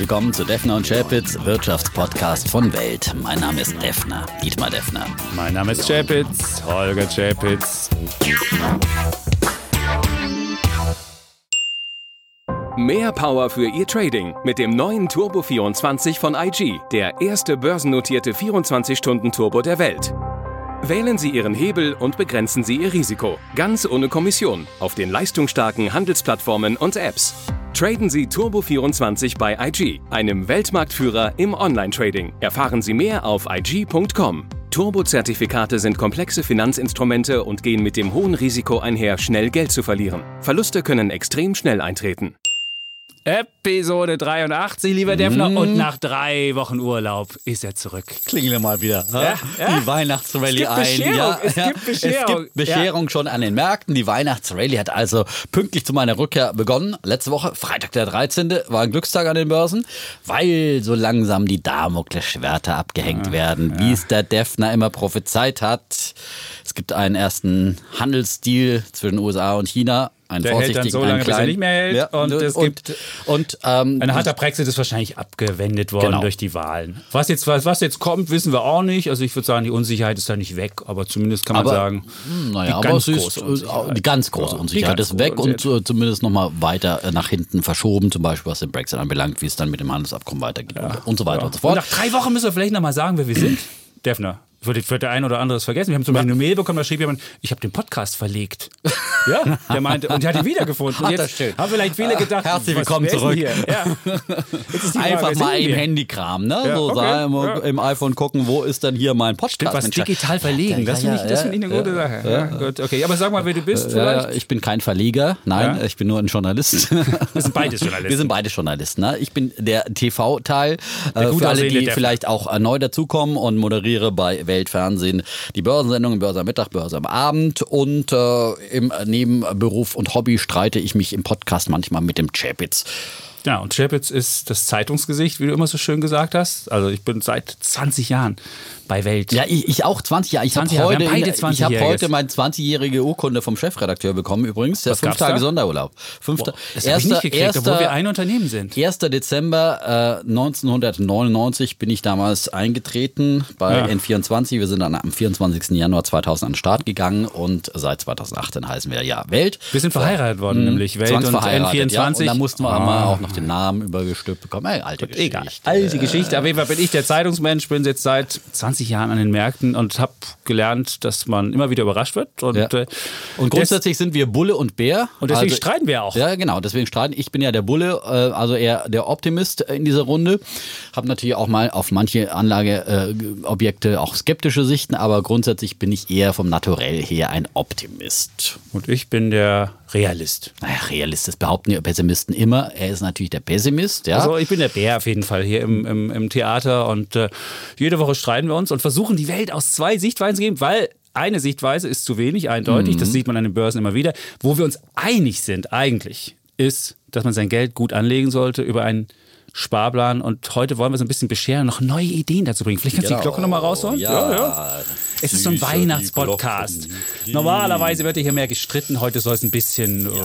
willkommen zu Defner und Chapitz, Wirtschaftspodcast von Welt. Mein Name ist Defner, Dietmar Defner. Mein Name ist Chapitz, Holger Chapitz. Mehr Power für Ihr Trading mit dem neuen Turbo 24 von IG, der erste börsennotierte 24-Stunden-Turbo der Welt. Wählen Sie Ihren Hebel und begrenzen Sie Ihr Risiko. Ganz ohne Kommission. Auf den leistungsstarken Handelsplattformen und Apps. Traden Sie Turbo24 bei IG, einem Weltmarktführer im Online-Trading. Erfahren Sie mehr auf IG.com. Turbo-Zertifikate sind komplexe Finanzinstrumente und gehen mit dem hohen Risiko einher, schnell Geld zu verlieren. Verluste können extrem schnell eintreten. Episode 83, lieber Defner. Und nach drei Wochen Urlaub ist er zurück. Klingeln mal wieder. Ja, ja. Die Weihnachtsrallye ein. Ja, es ja. gibt Bescherung. Es gibt Bescherung schon an den Märkten. Die Weihnachtsrallye hat also pünktlich zu meiner Rückkehr begonnen. Letzte Woche, Freitag der 13. war ein Glückstag an den Börsen, weil so langsam die Damoklesschwerter abgehängt werden, wie es der Defner immer prophezeit hat. Es gibt einen ersten Handelsdeal zwischen USA und China. Einen Der hält dann vorsichtigen, so lange, einen bis er kleinen. nicht mehr hält. Ja, Und es und, gibt- und, ähm, Ein harter Brexit ist wahrscheinlich abgewendet worden Genau. durch die Wahlen. Was jetzt, was, was jetzt kommt, wissen wir auch nicht. Also ich würde sagen, die Unsicherheit ist da nicht weg, aber zumindest kann man Aber, sagen, Naja, die aber ganz ist große äh, Unsicherheit. die ganz große Ja, Unsicherheit ganz ist weg große und äh, zumindest nochmal weiter äh, nach hinten verschoben, zum Beispiel was den Brexit anbelangt, wie es dann mit dem Handelsabkommen weitergeht und, und so weiter und so Und fort. nach drei Wochen müssen wir vielleicht noch mal sagen, wer wir sind. Defner. Wird, wird der ein oder andere es vergessen. Wir haben zum Beispiel eine Mail bekommen, da schrieb jemand, ich habe den Podcast verlegt. ja, der meinte, und der hat ihn wiedergefunden. Und jetzt schön. haben vielleicht viele gedacht, Herzlich willkommen zurück. Hier? Ja. Frage, Einfach mal im wir? Handykramen, ne? Ja, so okay, sagen, ja. im iPhone gucken, wo ist denn hier mein Podcast? Stimmt, was Mensch, digital verlegen, das finde ich, das ja, finde ich eine gute Sache. Ja, gut, okay, aber sag mal, wer du bist vielleicht. ich bin kein Verleger, nein, ich bin nur ein Journalist. Wir sind beides Journalisten. Wir sind beide Journalisten. Ne? Ich bin der TV-Teil. Äh, gut für alle, die vielleicht auch äh, neu dazukommen und moderiere bei Weltfernsehen die Börsensendungen, Börse am Mittag, Börse am Abend. Und äh, im Nebenberuf und Hobby streite ich mich im Podcast manchmal mit dem Chapitz. Ja, und Chapitz ist das Zeitungsgesicht, wie du immer so schön gesagt hast. Also ich bin seit 20 Jahren bei Welt. Ja, ich, ich auch 20 Jahre. Ich habe 20 Jahre. heute, in- ich hab 20-Jähriges. heute meine 20-jährige Urkunde vom Chefredakteur bekommen. Übrigens, der fünf Tage da? Sonderurlaub. Fünfter, Das habe ich nicht gekriegt, obwohl wir ein Unternehmen sind. 1. Dezember äh, 1999 bin ich damals eingetreten bei Ja. N24. Wir sind dann am 24. Januar 2000 an den Start gegangen und seit 2018 heißen wir ja Welt. Wir sind verheiratet worden, nämlich Welt und Zwangsverheiratet, N24. Ja, und da mussten wir mal auch noch den Namen übergestülpt bekommen. Ey, alte Geschichte. Egal. Alte Geschichte. Auf jeden Fall bin ich der Zeitungsmensch, bin jetzt seit 20 Jahren an den Märkten und habe gelernt, dass man immer wieder überrascht wird. Und, Ja. äh, Und grundsätzlich sind wir Bulle und Bär. Und deswegen Also- streiten wir auch. Ja, genau, deswegen streiten. Ich bin ja der Bulle, äh, also eher der Optimist in dieser Runde. Habe natürlich auch mal auf manche Anlageobjekte auch skeptische Sichten, aber grundsätzlich bin ich eher vom Naturell her ein Optimist. und ich bin der Realist. Naja, Realist, das behaupten die Pessimisten immer. Er ist natürlich der Pessimist, ja. Also ich bin der Bär auf jeden Fall hier im, im, im Theater und äh, jede Woche streiten wir uns und versuchen die Welt aus zwei Sichtweisen zu geben, weil eine Sichtweise ist zu wenig, eindeutig, das sieht man an den Börsen immer wieder. Wo wir uns einig sind eigentlich, ist, dass man sein Geld gut anlegen sollte über einen Sparplan und heute wollen wir so ein bisschen bescheren, noch neue Ideen dazu bringen. Vielleicht kannst du die Glocke nochmal rausholen? Ja, Es ist so ein Weihnachtspodcast. Normalerweise wird hier mehr gestritten, heute soll es ein bisschen äh,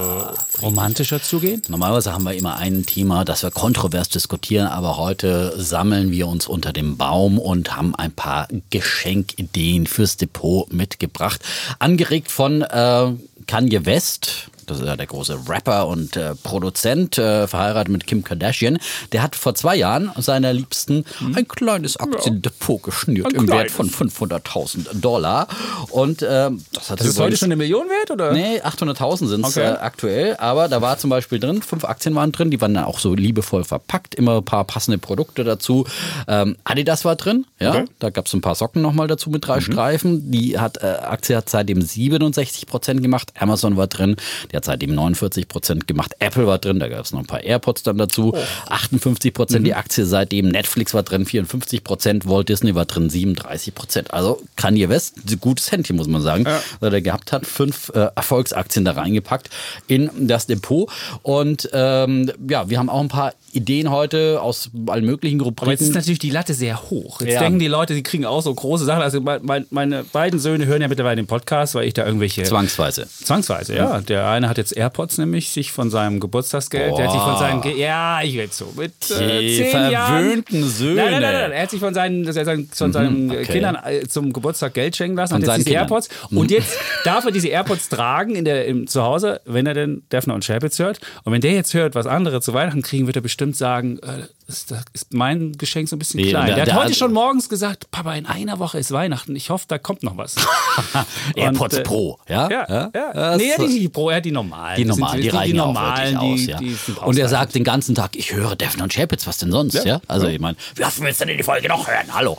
romantischer zugehen. Normalerweise haben wir immer ein Thema, das wir kontrovers diskutieren, aber heute sammeln wir uns unter dem Baum und haben ein paar Geschenkideen fürs Depot mitgebracht. Angeregt von äh, Kanye West. Das ist ja der große Rapper und äh, Produzent, äh, verheiratet mit Kim Kardashian. Der hat vor zwei Jahren seiner Liebsten ein kleines Aktiendepot geschnürt Ein im Wert kleines. von 500.000 Dollar. Und ähm, das hat Das ist heute schon eine Million wert, oder? Nee, 800.000 sind es Okay. äh, aktuell, aber da war zum Beispiel drin, fünf Aktien waren drin, die waren dann auch so liebevoll verpackt, immer ein paar passende Produkte dazu. Ähm, Adidas war drin, ja, Okay. Mhm. da gab es ein paar Socken nochmal dazu mit drei Streifen. Die hat, äh, Aktie hat seitdem 67 Prozent gemacht, Amazon war drin, die hat seitdem 49 Prozent gemacht, Apple war drin, da gab es noch ein paar AirPods dann dazu, Oh. 58 Prozent Mhm. die Aktie seitdem, Netflix war drin, 54 Prozent, Walt Disney war drin, 37 Prozent. Also Kanye West, gutes Händchen, muss man sagen, weil er gehabt hat, fünf äh, Erfolgsaktien da reingepackt in das Depot. Und ähm, ja, wir haben auch ein paar Ideen heute aus allen möglichen Aber jetzt ist natürlich die Latte sehr hoch. Jetzt Ja, denken die Leute, die kriegen auch so große Sachen. Also mein, meine beiden Söhne hören ja mittlerweile den Podcast, weil ich da irgendwelche. Zwangsweise. Zwangsweise, ja. Der eine hat jetzt AirPods nämlich sich von seinem Geburtstagsgeld. Boah. Der hat sich von seinen. Ge ja, ich rede so. Mit äh, Die zehn Jahren. verwöhnten Söhne. Nein, nein, nein, nein. Er hat sich von seinen, von seinen okay. Kindern äh, zum Geburtstag Geld schenken lassen Von und jetzt diese Kindern. AirPods. Und jetzt darf er diese AirPods tragen in der, im Zuhause, wenn er denn Defner und Chapitz hört. Und wenn der jetzt hört, was andere zu Weihnachten kriegen, wird er bestimmt sagen, äh, das das ist mein Geschenk so ein bisschen Nee, klein. der- Der, der hat heute hat- schon morgens gesagt, Papa, in einer Woche ist Weihnachten. Ich hoffe, da kommt noch was. AirPods Und, äh, Pro, ja? Ja, ja. Das- Nee, er hat die, die Pro, er hat die normalen. Die normalen, die sind reichen die auch normalen, wirklich aus, die, ja. die und er sagt den ganzen Tag, ich höre Defner und Chapitz, was denn sonst, ja? Ja. Also ich meine, was willst du denn die Folge noch hören? Hallo.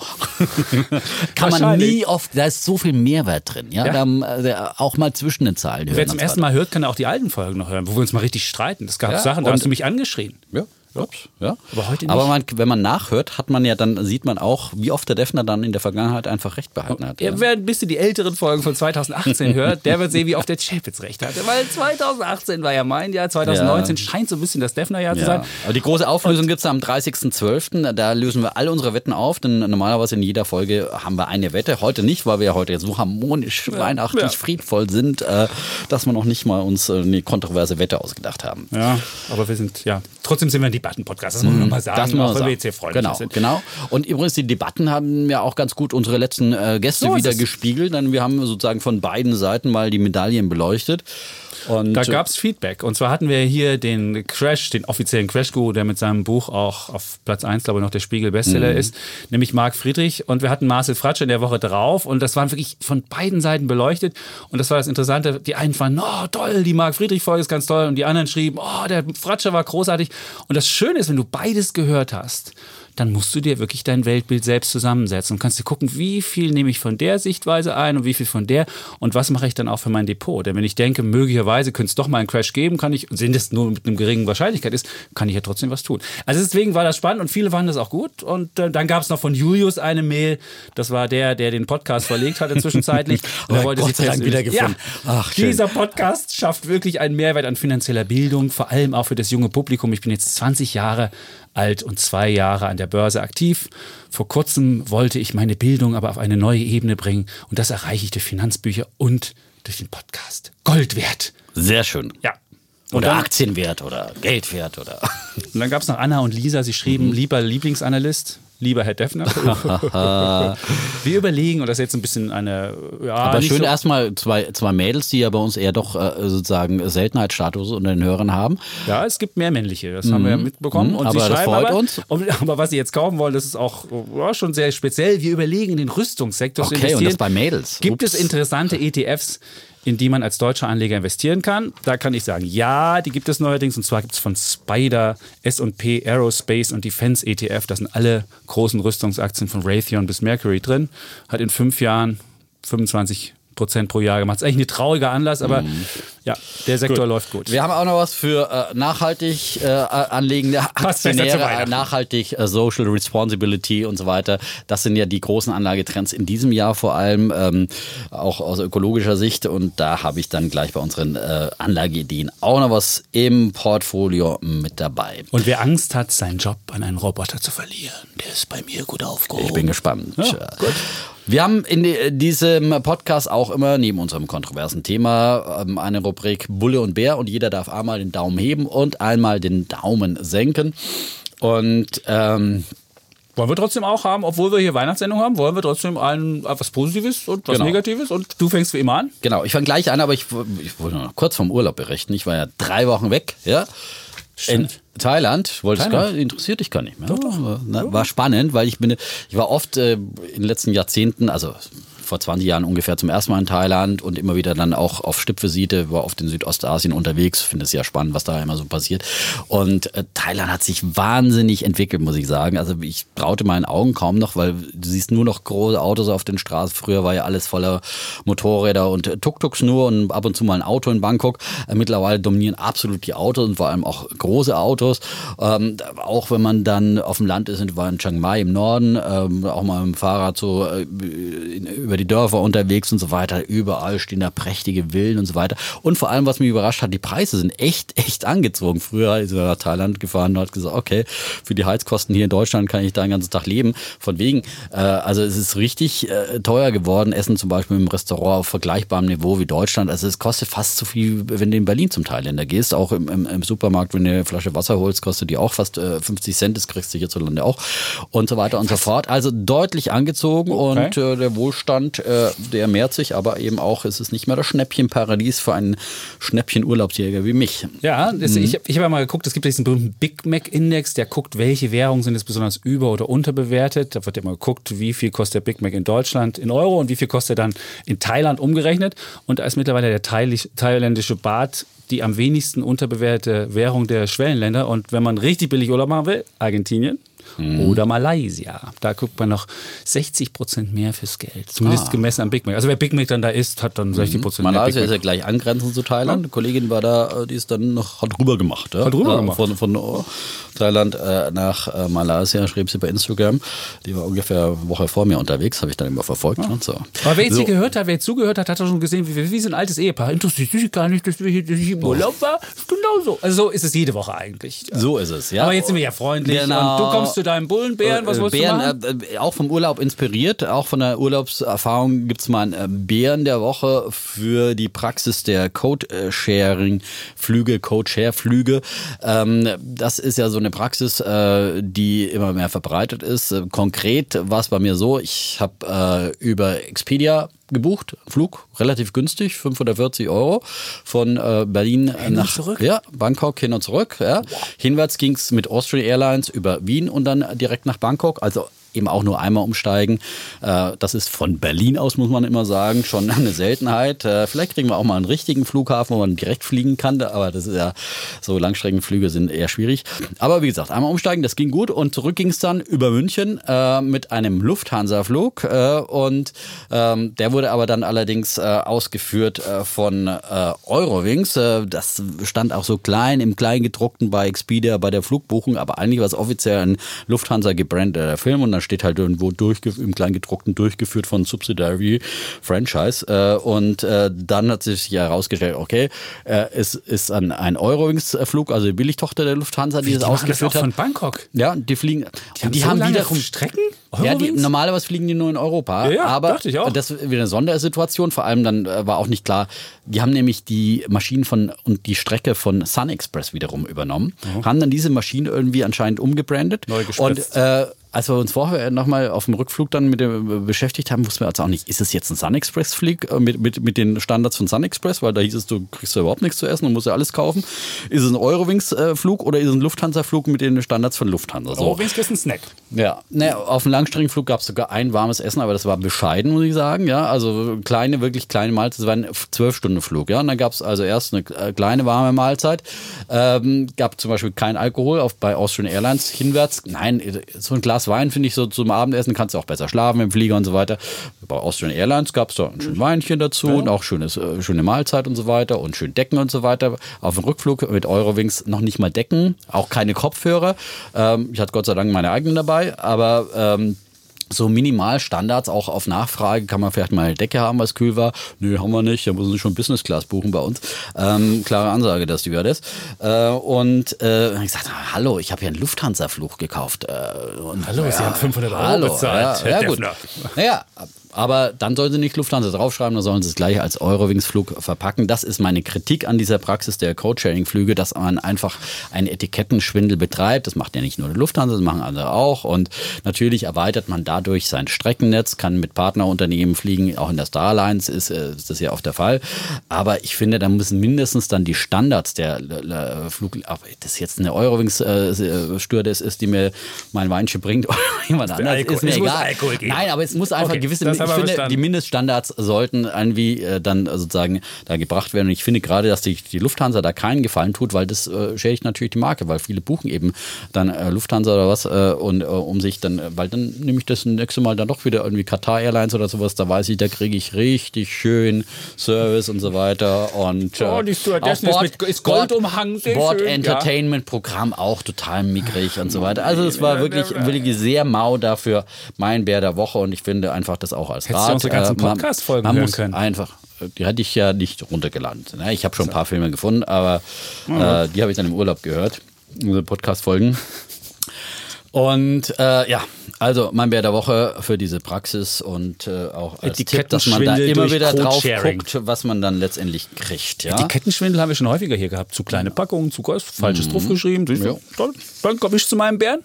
Kann man nie oft, da ist so viel Mehrwert drin, ja? Da, äh, auch mal zwischen den Zeilen hören. Wer zum ersten. Mal hört, kann auch die alten Folgen noch hören, wo wir uns mal richtig streiten. Das gab Sachen, da hast du mich angeschrien. Ja. Ups, ja. Aber heute nicht. Aber man, wenn man nachhört, hat man ja dann, sieht man auch, wie oft der Defner dann in der Vergangenheit einfach recht behalten hat. Ja, wer ein bisschen die älteren Folgen von 2018 hört, der wird sehen, wie oft der Chapitz recht hatte. Weil 2018 war ja mein Jahr, 2019 scheint so ein bisschen das Defner-Jahr zu Ja. sein. Aber die große Auflösung gibt es am 30.12. Da lösen wir alle unsere Wetten auf, denn normalerweise in jeder Folge haben wir eine Wette. Heute nicht, weil wir ja heute so harmonisch, weihnachtlich, ja. friedvoll sind, äh, dass wir noch nicht mal uns äh, eine kontroverse Wette ausgedacht haben. Ja, aber wir sind, ja, trotzdem sind wir ein Debatten-Podcast, das muss man nochmal sagen, Das muss man auch sagen. wir jetzt hier freundlich genau, sind. genau. Und übrigens, die Debatten haben ja auch ganz gut unsere letzten äh, Gäste So wieder es. gespiegelt, denn wir haben sozusagen von beiden Seiten mal die Medaillen beleuchtet. Und Da gab es Feedback. Und zwar hatten wir hier den Crash, den offiziellen Crash-Guru, der mit seinem Buch auch auf Platz 1, glaube ich, noch der Spiegel-Bestseller Mhm. ist, nämlich Marc Friedrich. Und wir hatten Marcel Fratsche in der Woche drauf. Und das waren wirklich von beiden Seiten beleuchtet. Und das war das Interessante. Die einen fanden, oh, toll, die Marc Friedrich-Folge ist ganz toll. Und die anderen schrieben, oh, der Fratsche war großartig. Und das Schöne ist, wenn du beides gehört hast, dann musst du dir wirklich dein Weltbild selbst zusammensetzen und kannst dir gucken, wie viel nehme ich von der Sichtweise ein und wie viel von der und was mache ich dann auch für mein Depot. Denn wenn ich denke, möglicherweise könnte es doch mal einen Crash geben, kann ich, wenn das nur mit einer geringen Wahrscheinlichkeit ist, kann ich ja trotzdem was tun. Also deswegen war das spannend und viele fanden das auch gut. Und äh, dann gab es noch von Julius eine Mail, das war der, der den Podcast verlegt hatte zwischenzeitlich. Und er wollte Gott sich wiedergefunden. Ja, Ach, dieser Podcast schafft wirklich einen Mehrwert an finanzieller Bildung, vor allem auch für das junge Publikum. Ich bin jetzt 20 Jahre alt und zwei Jahre an der Börse aktiv. Vor kurzem wollte ich meine Bildung aber auf eine neue Ebene bringen und das erreiche ich durch Finanzbücher und durch den Podcast. Gold wert. Sehr schön. Ja. Und Oder dann, Aktienwert oder Geldwert oder. und dann gab es noch Anna und Lisa, sie schrieben, lieber Lieblingsanalyst, lieber Herr Defner. Wir überlegen, und das ist jetzt ein bisschen eine. Ja, Aber schön so, erstmal zwei, zwei Mädels, die ja bei uns eher doch äh, sozusagen Seltenheitsstatus unter den Hörern haben. Ja, es gibt mehr männliche, das haben wir ja mitbekommen. Mhm, Und aber sie das schreiben freut aber, uns. Und, aber was sie jetzt kaufen wollen, das ist auch ja, schon sehr speziell. Wir überlegen, in den Rüstungssektor zu Okay, investieren. und das bei Mädels. Gibt Ups. es interessante ETFs, in die man als deutscher Anleger investieren kann? Da kann ich sagen, ja, die gibt es neuerdings. Und zwar gibt es von Spider, S&P Aerospace und Defense ETF. Das sind alle großen Rüstungsaktien von Raytheon bis Mercury drin. Hat in fünf Jahren 25 Prozent pro Jahr gemacht. Ist eigentlich ein trauriger Anlass, aber ja, der Sektor läuft gut. Wir haben auch noch was für äh, nachhaltig äh, anlegende besser zu Aktionäre, äh, nachhaltig äh, Social Responsibility und so weiter. Das sind ja die großen Anlagetrends in diesem Jahr vor allem, ähm, auch aus ökologischer Sicht. Und da habe ich dann gleich bei unseren äh, Anlageideen auch noch was im Portfolio mit dabei. Und wer Angst hat, seinen Job an einen Roboter zu verlieren, der ist bei mir gut aufgehoben. Ich bin gespannt. Ja, Äh, Wir haben in die, diesem Podcast auch immer neben unserem kontroversen Thema ähm, eine Rubrik Bulle und Bär und jeder darf einmal den Daumen heben und einmal den Daumen senken. Und ähm, Wollen wir trotzdem auch haben, obwohl wir hier Weihnachtssendung haben, wollen wir trotzdem ein, was Positives und was Genau. Negatives und du fängst wie immer an? genau, ich fange gleich an, aber ich, ich wollte noch kurz vom Urlaub berichten. Ich war ja drei Wochen weg, ja. In Stimmt. Thailand, wolltest Thailand. gar, interessiert dich gar nicht mehr. Aber, na, War spannend, weil ich bin, ich war oft äh, in den letzten Jahrzehnten, also vor 20 Jahren ungefähr zum ersten Mal in Thailand und immer wieder dann auch auf Stippvisite, war oft in Südostasien unterwegs, finde es ja spannend, was da immer so passiert. Und äh, Thailand hat sich wahnsinnig entwickelt, muss ich sagen. Also ich traute meinen Augen kaum noch, weil du siehst nur noch große Autos auf den Straßen. Früher war ja alles voller Motorräder und äh, Tuk-Tuks nur und ab und zu mal ein Auto in Bangkok. Äh, mittlerweile dominieren absolut die Autos und vor allem auch große Autos. Ähm, auch wenn man dann auf dem Land ist war in Chiang Mai im Norden, ähm, auch mal mit dem Fahrrad so äh, über über die Dörfer unterwegs und so weiter. Überall stehen da prächtige Villen und so weiter. Und vor allem, was mich überrascht hat, die Preise sind echt, echt angezogen. Früher ist er nach Thailand gefahren und hat gesagt, okay, für die Heizkosten hier in Deutschland kann ich da den ganzen Tag leben. Von wegen, äh, also es ist richtig äh, teuer geworden. Essen zum Beispiel im Restaurant auf vergleichbarem Niveau wie Deutschland. Also es kostet fast so viel, wenn du in Berlin zum Thailänder gehst. Auch im, im, im Supermarkt, wenn du eine Flasche Wasser holst, kostet die auch fast äh, 50 Cent. Das kriegst du hierzulande auch. Und so weiter und so fort. Also deutlich angezogen okay. und äh, der Wohlstand, äh, der mehrt sich, aber eben auch, es ist nicht mehr das Schnäppchenparadies für einen Schnäppchen-Urlaubsjäger wie mich. Ja, das, mhm. ich, ich habe mal geguckt, es gibt diesen berühmten Big Mac-Index, der guckt, welche Währungen sind jetzt besonders über- oder unterbewertet. Da wird immer geguckt, wie viel kostet der Big Mac in Deutschland in Euro und wie viel kostet er dann in Thailand umgerechnet. Und da ist mittlerweile der thailändische Baht die am wenigsten unterbewertete Währung der Schwellenländer. Und wenn man richtig billig Urlaub machen will, Argentinien, Mhm. Oder Malaysia. Da guckt man noch 60 Prozent mehr fürs Geld. Zumindest ah. gemessen am Big Mac. Also wer Big Mac dann da isst, hat dann 60 Prozent mhm. mehr. Malaysia ist ja gleich angrenzend zu Thailand. Eine Kollegin war da, äh, die ist dann noch, hat rüber gemacht. Ja? Hat rüber gemacht. Von, von oh, Thailand äh, nach äh, Malaysia schrieb sie bei Instagram. Die war ungefähr eine Woche vor mir unterwegs, habe ich dann immer verfolgt. Ja. Und so. Aber wer jetzt so. hier gehört hat, wer jetzt zugehört hat, hat auch schon gesehen, wie, wie so ein altes Ehepaar. Interessiert sich gar nicht, dass wir hier, im Urlaub war. Genauso. Also so ist es jede Woche eigentlich. So ist es, ja. Aber jetzt sind wir ja freundlich. Genau. Und du kommst zu deinem Bullenbären was wolltest Bären, du machen? Äh, auch vom Urlaub inspiriert, auch von der Urlaubserfahrung gibt es mal einen äh, Bären der Woche für die Praxis der Code-Sharing-Flüge, Code-Share-Flüge. Ähm, das ist ja so eine Praxis, äh, die immer mehr verbreitet ist. Konkret war es bei mir so, ich habe äh, über Expedia gebucht, Flug, relativ günstig, 540 Euro von äh, Berlin hin nach zurück? Ja, Bangkok hin und zurück. Ja. Hinwärts ging es mit Austrian Airlines über Wien und dann direkt nach Bangkok. Also eben auch nur einmal umsteigen. Äh, das ist von Berlin aus, muss man immer sagen, schon eine Seltenheit. Äh, vielleicht kriegen wir auch mal einen richtigen Flughafen, wo man direkt fliegen kann, aber das ist ja, so Langstreckenflüge sind eher schwierig. Aber wie gesagt, einmal umsteigen, das ging gut und zurück ging es dann über München äh, mit einem Lufthansa-Flug und ähm, der wurde aber dann allerdings ausgeführt von Eurowings. das stand auch so klein im Kleingedruckten bei Expedia bei der Flugbuchung, aber eigentlich war es offiziell ein Lufthansa gebrandeter Film und dann steht halt irgendwo im Kleingedruckten durchgeführt von Subsidiary Franchise. Äh, und äh, dann hat sich ja herausgestellt, okay, äh, es ist ein, ein Eurowings-Flug, also die Billigtochter der Lufthansa, die, die es ausgeführt hat. von Bangkok? Ja, die fliegen. Die haben, die so haben wiederum Strecken? Ja, die, normalerweise fliegen die nur in Europa. Ja, ja aber ich auch. das ist wieder eine Sondersituation. Vor allem dann war auch nicht klar, die haben nämlich die Maschinen von und die Strecke von Sun Express wiederum übernommen, mhm. haben dann diese Maschine irgendwie anscheinend umgebrandet. Neu und äh, als wir uns vorher nochmal auf dem Rückflug dann mit dem beschäftigt haben, wussten wir also auch nicht, ist es jetzt ein Sun Express Flieg äh, mit, mit, mit den Standards von Sun Express, weil da hieß es, du kriegst ja überhaupt nichts zu essen und musst ja alles kaufen. Ist es ein Eurowings äh, Flug oder ist es ein Lufthansa Flug mit den Standards von Lufthansa? So. Eurowings ist ein Snack. Ja, ne, auf dem Langstreckenflug gab es sogar ein warmes Essen, aber das war bescheiden, muss ich sagen. Ja, also kleine, wirklich kleine Mahlzeit. Das war ein zwölf Stunden Flug. Ja, und dann gab es also erst eine äh, kleine warme Mahlzeit. Ähm, gab zum Beispiel kein Alkohol auf, bei Austrian Airlines hinwärts. Nein, so ein Glas Wein finde ich so zum Abendessen kannst du auch besser schlafen im Flieger und so weiter. Bei Austrian Airlines gab es da ein schönes Weinchen dazu ja. und auch schönes, äh, schöne Mahlzeit und so weiter und schön Decken und so weiter. Auf dem Rückflug mit Eurowings noch nicht mal Decken, auch keine Kopfhörer. Ähm, ich hatte Gott sei Dank meine eigenen dabei, aber ähm, so Minimalstandards, auch auf Nachfrage kann man vielleicht mal eine Decke haben, was kühl war. Nö, haben wir nicht, da müssen Sie schon Business Class buchen bei uns. Ähm, klare Ansage, dass die wird ist. Äh, und äh, ich gesagt, hallo, ich habe hier einen Lufthansa-Fluch gekauft. Äh, und, hallo, ja, Sie haben 500 Euro hallo, bezahlt. Ja, ja gut. Naja, aber dann sollen sie nicht Lufthansa draufschreiben, dann sollen sie es gleich als Eurowings-Flug verpacken. Das ist meine Kritik an dieser Praxis der Code-Sharing-Flüge, dass man einfach einen Etikettenschwindel betreibt. Das macht ja nicht nur die Lufthansa, das machen andere auch. Und natürlich erweitert man dadurch sein Streckennetz, kann mit Partnerunternehmen fliegen. Auch in der Starlines ist, äh, ist das ja auch der Fall. Aber ich finde, da müssen mindestens dann die Standards der Flug, ob das jetzt eine Eurowings-Stewardess ist, die mir mein Weinchen bringt oder jemand anderes, ist mir egal. Nein, aber es muss einfach okay, gewisse ich finde, verstanden. die Mindeststandards sollten irgendwie äh, dann sozusagen da gebracht werden. Und ich finde gerade, dass die, die Lufthansa da keinen Gefallen tut, weil das äh, schädigt natürlich die Marke, weil viele buchen eben dann äh, Lufthansa oder was äh, und äh, um sich dann, äh, weil dann nehme ich das nächste Mal dann doch wieder irgendwie Qatar Airlines oder sowas, da weiß ich, da kriege ich richtig schön Service und so weiter. Und oh, die Stewardessen ist, mit, ist Gold umhangen. Board Entertainment ja. Programm auch total mickrig und so weiter. Also es war wirklich, wirklich sehr mau dafür mein Bär der Woche und ich finde einfach das auch als Hättest du Rat. unsere ganzen Äh, Podcast-Folgen hören können. Einfach, die hatte ich ja nicht runtergeladen. Ich habe schon ein paar Filme gefunden, aber äh, die habe ich dann im Urlaub gehört, unsere Podcast-Folgen. Und äh, ja, also mein Bär der Woche für diese Praxis und äh, auch als Tipp, dass man da immer wieder drauf guckt, was man dann letztendlich kriegt. Ja? Etikettenschwindel haben wir schon häufiger hier gehabt. Zu kleine Packungen, zu groß, falsches draufgeschrieben. Siehst du? Ja. Dann komme ich zu meinem Bären.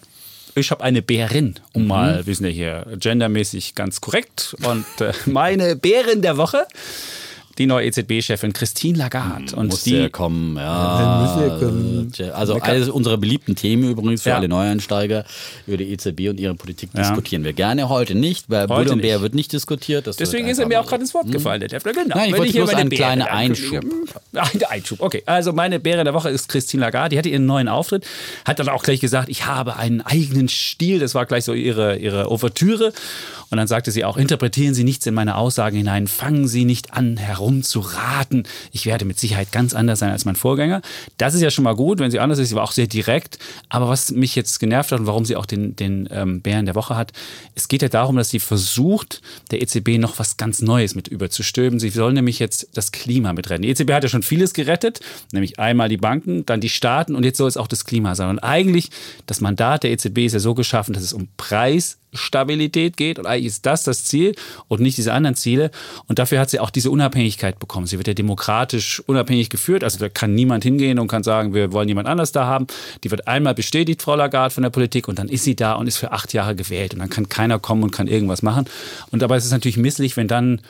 Ich habe eine Bärin, um mal, wir sind ja hier gendermäßig ganz korrekt. Und äh, meine Bärin der Woche, die neue EZB-Chefin Christine Lagarde. Und muss die ja kommen, ja. Also eines unserer beliebten Themen übrigens für Ja. alle Neueinsteiger über die EZB und ihre Politik Ja. diskutieren wir gerne. Heute nicht, weil Heute Bulle und Bär wird nicht diskutiert. Das Deswegen ist er mir auch gerade ins Wort gefallen, der Defner. Genau. Nein, ich Wenn wollte hier bloß einen kleinen ankündige. Ein Einschub, okay. Also meine Bäre der Woche ist Christine Lagarde. Die hatte ihren neuen Auftritt, hat dann auch gleich gesagt, ich habe einen eigenen Stil. Das war gleich so ihre, ihre Ouvertüre. Und dann sagte sie auch, interpretieren Sie nichts in meine Aussagen hinein, fangen Sie nicht an, herumzuraten. Ich werde mit Sicherheit ganz anders sein als mein Vorgänger. Das ist ja schon mal gut, wenn sie anders ist. Sie war auch sehr direkt. Aber was mich jetzt genervt hat und warum sie auch den, den ähm, Bären der Woche hat, es geht ja darum, dass sie versucht, der EZB noch was ganz Neues mit überzustülpen. Sie soll nämlich jetzt das Klima mit retten. Die EZB hat ja schon vieles gerettet, nämlich einmal die Banken, dann die Staaten und jetzt soll es auch das Klima sein. Und eigentlich, das Mandat der EZB ist ja so geschaffen, dass es um Preisstabilität geht und eigentlich ist das das Ziel und nicht diese anderen Ziele. Und dafür hat sie auch diese Unabhängigkeit bekommen. Sie wird ja demokratisch unabhängig geführt. Also da kann niemand hingehen und kann sagen, wir wollen jemand anders da haben. Die wird einmal bestätigt, Frau Lagarde, von der Politik und dann ist sie da und ist für acht Jahre gewählt. Und dann kann keiner kommen und kann irgendwas machen. Und dabei ist es natürlich misslich, wenn dann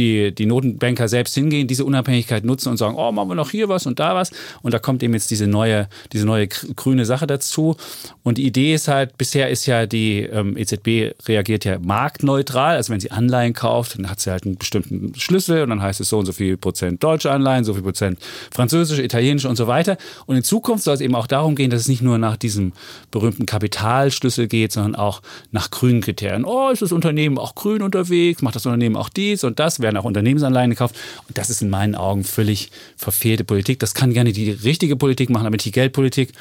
die, die Notenbanker selbst hingehen, diese Unabhängigkeit nutzen und sagen, oh, machen wir noch hier was und da was. Und da kommt eben jetzt diese neue, diese neue gr- grüne Sache dazu. Und die Idee ist halt, bisher ist ja die ähm, EZB reagiert ja marktneutral. Also wenn sie Anleihen kauft, dann hat sie halt einen bestimmten Schlüssel und dann heißt es so und so viel Prozent deutsche Anleihen, so viel Prozent französische, italienische und so weiter. Und in Zukunft soll es eben auch darum gehen, dass es nicht nur nach diesem berühmten Kapitalschlüssel geht, sondern auch nach grünen Kriterien. Oh, ist das Unternehmen auch grün unterwegs? Macht das Unternehmen auch dies und das? Werden auch Unternehmensanleihen gekauft? Und das ist in meinen Augen völlig verfehlte Politik. Das kann gerne die richtige Politik machen, aber nicht die Geldpolitik.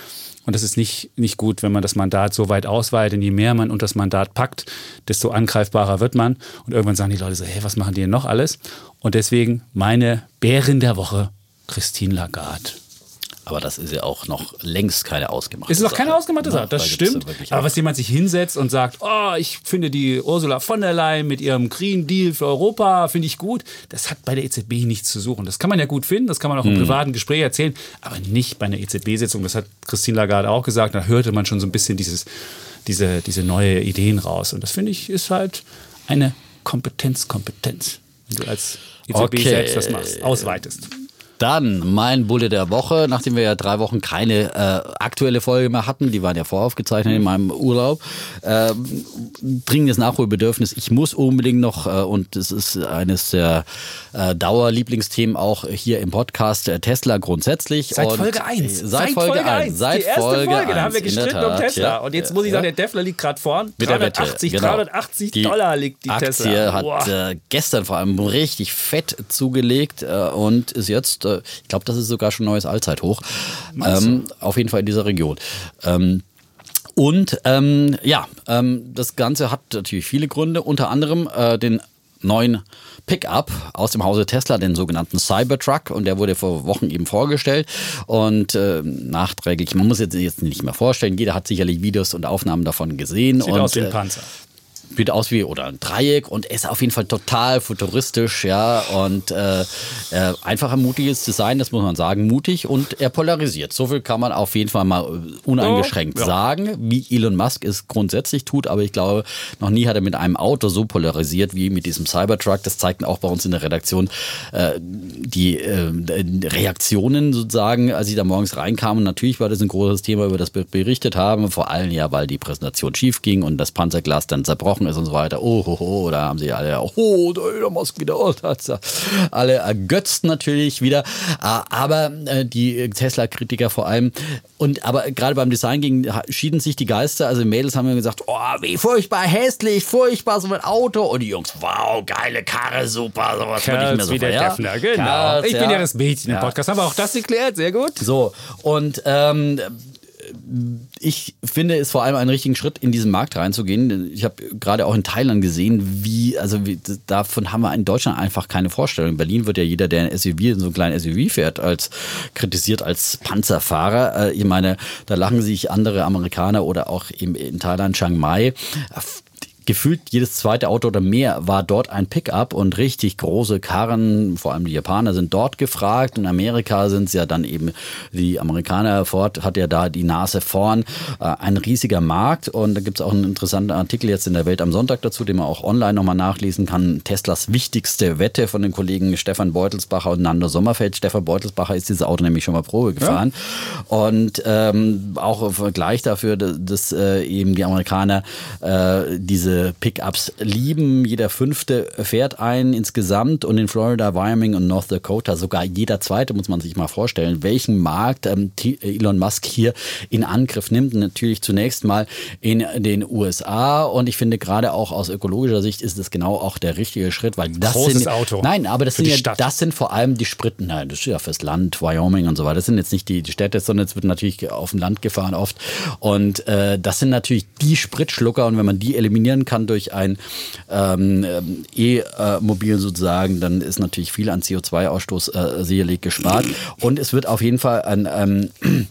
Und das ist nicht, nicht gut, wenn man das Mandat so weit ausweitet. Je mehr man unter das Mandat packt, desto angreifbarer wird man. Und irgendwann sagen die Leute so, hey, was machen die denn noch alles? Und deswegen meine Bärin der Woche, Christine Lagarde. Aber das ist ja auch noch längst keine ausgemachte Es ist noch keine Sache. ausgemachte Ja, Sache, das stimmt. ja Aber was jemand sich hinsetzt und sagt, oh, ich finde die Ursula von der Leyen mit ihrem Green Deal für Europa, finde ich gut, das hat bei der EZB nichts zu suchen. Das kann man ja gut finden, das kann man auch im Mhm. privaten Gespräch erzählen, aber nicht bei einer EZB-Sitzung. Das hat Christine Lagarde auch gesagt, da hörte man schon so ein bisschen dieses, diese, diese neue Ideen raus. Und das finde ich ist halt eine Kompetenz, Kompetenz. Wenn du als EZB Okay. selbst das machst, ausweitest. Dann mein Bulle der Woche, nachdem wir ja drei Wochen keine äh, aktuelle Folge mehr hatten, die waren ja voraufgezeichnet in meinem Urlaub. Ähm, dringendes Nachholbedürfnis. Ich muss unbedingt noch, äh, und das ist eines der äh, Dauerlieblingsthemen auch hier im Podcast, äh, Tesla grundsätzlich. Seit und, Folge 1. äh, Seit, Folge 1. Seit die erste Folge, Folge. Da haben wir 1, in der gestritten um Tesla. ja. Und jetzt muss ich sagen, der Defler liegt gerade vorn. Mit der Wette, 380, genau. 380 Die Dollar liegt die Aktie Tesla. hat äh, gestern vor allem richtig fett zugelegt äh, und ist jetzt, äh, ich glaube, das ist sogar schon neues Allzeithoch. Ähm, auf jeden Fall in dieser Region. Ähm, und ähm, ja, ähm, das Ganze hat natürlich viele Gründe, unter anderem äh, den neuen Pickup aus dem Hause Tesla, den sogenannten Cybertruck. Und der wurde vor Wochen eben vorgestellt. Und äh, nachträglich, man muss jetzt, jetzt nicht mehr vorstellen, jeder hat sicherlich Videos und Aufnahmen davon gesehen. Sieht und, aus wie äh, ein Panzer. Sieht aus wie oder ein Dreieck und ist auf jeden Fall total futuristisch, ja und äh, äh, einfach ein mutiges Design, das muss man sagen, mutig und er polarisiert. So viel kann man auf jeden Fall mal äh, uneingeschränkt Ja, sagen, wie Elon Musk es grundsätzlich tut, aber ich glaube, noch nie hat er mit einem Auto so polarisiert wie mit diesem Cybertruck. Das zeigten auch bei uns in der Redaktion äh, die äh, Reaktionen sozusagen, als sie da morgens reinkamen. Natürlich war das ein großes Thema, über das wir berichtet haben, vor allem ja, weil die Präsentation schief ging und das Panzerglas dann zerbrochen ist und so weiter. Oh, ho, ho, da haben sie alle, oh, der Musk wieder, oh, ja. alle ergötzt natürlich wieder. Ah, Aber äh, die Tesla-Kritiker vor allem und aber gerade beim Design ging, schieden sich die Geister. Also Mädels haben mir gesagt, oh, wie furchtbar hässlich, furchtbar so ein Auto. Und die Jungs, wow, geile Karre, super, sowas würde ich mir so wie der ja? Defner, genau. Kerls, ich bin ja das Mädchen im Ja. Podcast. Haben wir auch das geklärt? Sehr gut. So, und ähm, ich finde es vor allem einen richtigen Schritt, in diesen Markt reinzugehen. Ich habe gerade auch in Thailand gesehen, wie, also wie, davon haben wir in Deutschland einfach keine Vorstellung. In Berlin wird ja jeder, der ein SUV, so ein kleines SUV fährt, als kritisiert als Panzerfahrer. Äh, ich meine, da lachen sich andere Amerikaner oder auch in, in Thailand, Chiang Mai gefühlt jedes zweite Auto oder mehr war dort ein Pickup und richtig große Karren, vor allem die Japaner sind dort gefragt. In Amerika sind es ja dann eben die Amerikaner, Ford hat ja da die Nase vorn, äh, ein riesiger Markt und da gibt es auch einen interessanten Artikel jetzt in der Welt am Sonntag dazu, den man auch online nochmal nachlesen kann. Teslas wichtigste Wette von den Kollegen Stefan Beutelsbacher und Nando Sommerfeld. Stefan Beutelsbacher ist dieses Auto nämlich schon mal Probe gefahren ja. und ähm, auch im Vergleich dafür, dass äh, eben die Amerikaner äh, diese Pickups lieben. Jeder fünfte fährt einen insgesamt und in Florida, Wyoming und North Dakota sogar jeder zweite, muss man sich mal vorstellen, welchen Markt ähm, Elon Musk hier in Angriff nimmt. Natürlich zunächst mal in den USA und ich finde gerade auch aus ökologischer Sicht ist das genau auch der richtige Schritt, weil das Großes sind Auto. nein, aber das sind ja, das sind vor allem die Spritten, nein, das ist ja fürs Land, Wyoming und so weiter. Das sind jetzt nicht die, die Städte, sondern es wird natürlich auf dem Land gefahren oft und äh, das sind natürlich die Spritschlucker und wenn man die eliminieren kann durch ein ähm, E-Mobil sozusagen, dann ist natürlich viel an CO2-Ausstoß äh, sicherlich gespart. Und es wird auf jeden Fall ein ähm,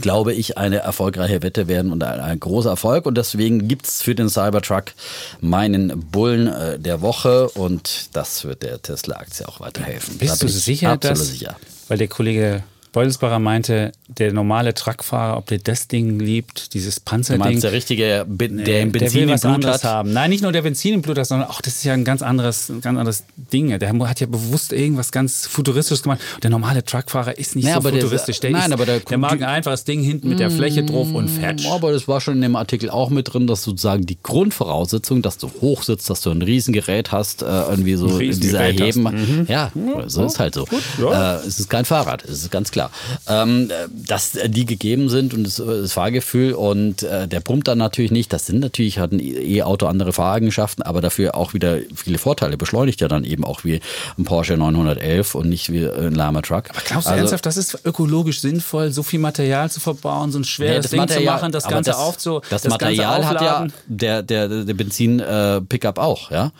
glaube ich, eine erfolgreiche Wette werden und ein, ein großer Erfolg. Und deswegen gibt es für den Cybertruck meinen Bullen äh, der Woche und das wird der Tesla-Aktie auch weiterhelfen. Bist du sicher, dass, sicher. weil der Kollege Beutelsbacher meinte, der normale Truckfahrer, ob der das Ding liebt, dieses Panzerding. Du meinst der richtige, der im Benzin der im Blut hat. haben. Nein, nicht nur der Benzin im Blut hat, sondern auch das ist ja ein ganz anderes, ein ganz anderes Ding. Der hat ja bewusst irgendwas ganz Futuristisches gemacht. Der normale Truckfahrer ist nicht naja, so futuristisch. Der, nein, ist, aber der, der mag ein einfaches Ding hinten mit der Fläche drauf und fertig. Aber das war schon in dem Artikel auch mit drin, dass sozusagen die Grundvoraussetzung, dass du hoch sitzt, dass du ein Riesengerät hast, äh, irgendwie so in dieser Erheben. Mhm. Ja, so ist halt so. Gut, ja. äh, es ist kein Fahrrad, es ist ganz klar Ähm, dass die gegeben sind und das, das Fahrgefühl und äh, der pumpt dann natürlich nicht. Das sind natürlich, hat ein E-Auto andere Fahreigenschaften, aber dafür auch wieder viele Vorteile. Beschleunigt ja dann eben auch wie ein Porsche 911 und nicht wie ein Lama Truck. Aber glaubst du also, ernsthaft, das ist ökologisch sinnvoll, so viel Material zu verbauen, so ein schweres nee, Ding Material, zu machen, das Ganze das, aufzu... Das, das Material hat ja der, der, der Benzin-Pickup äh, auch, ja.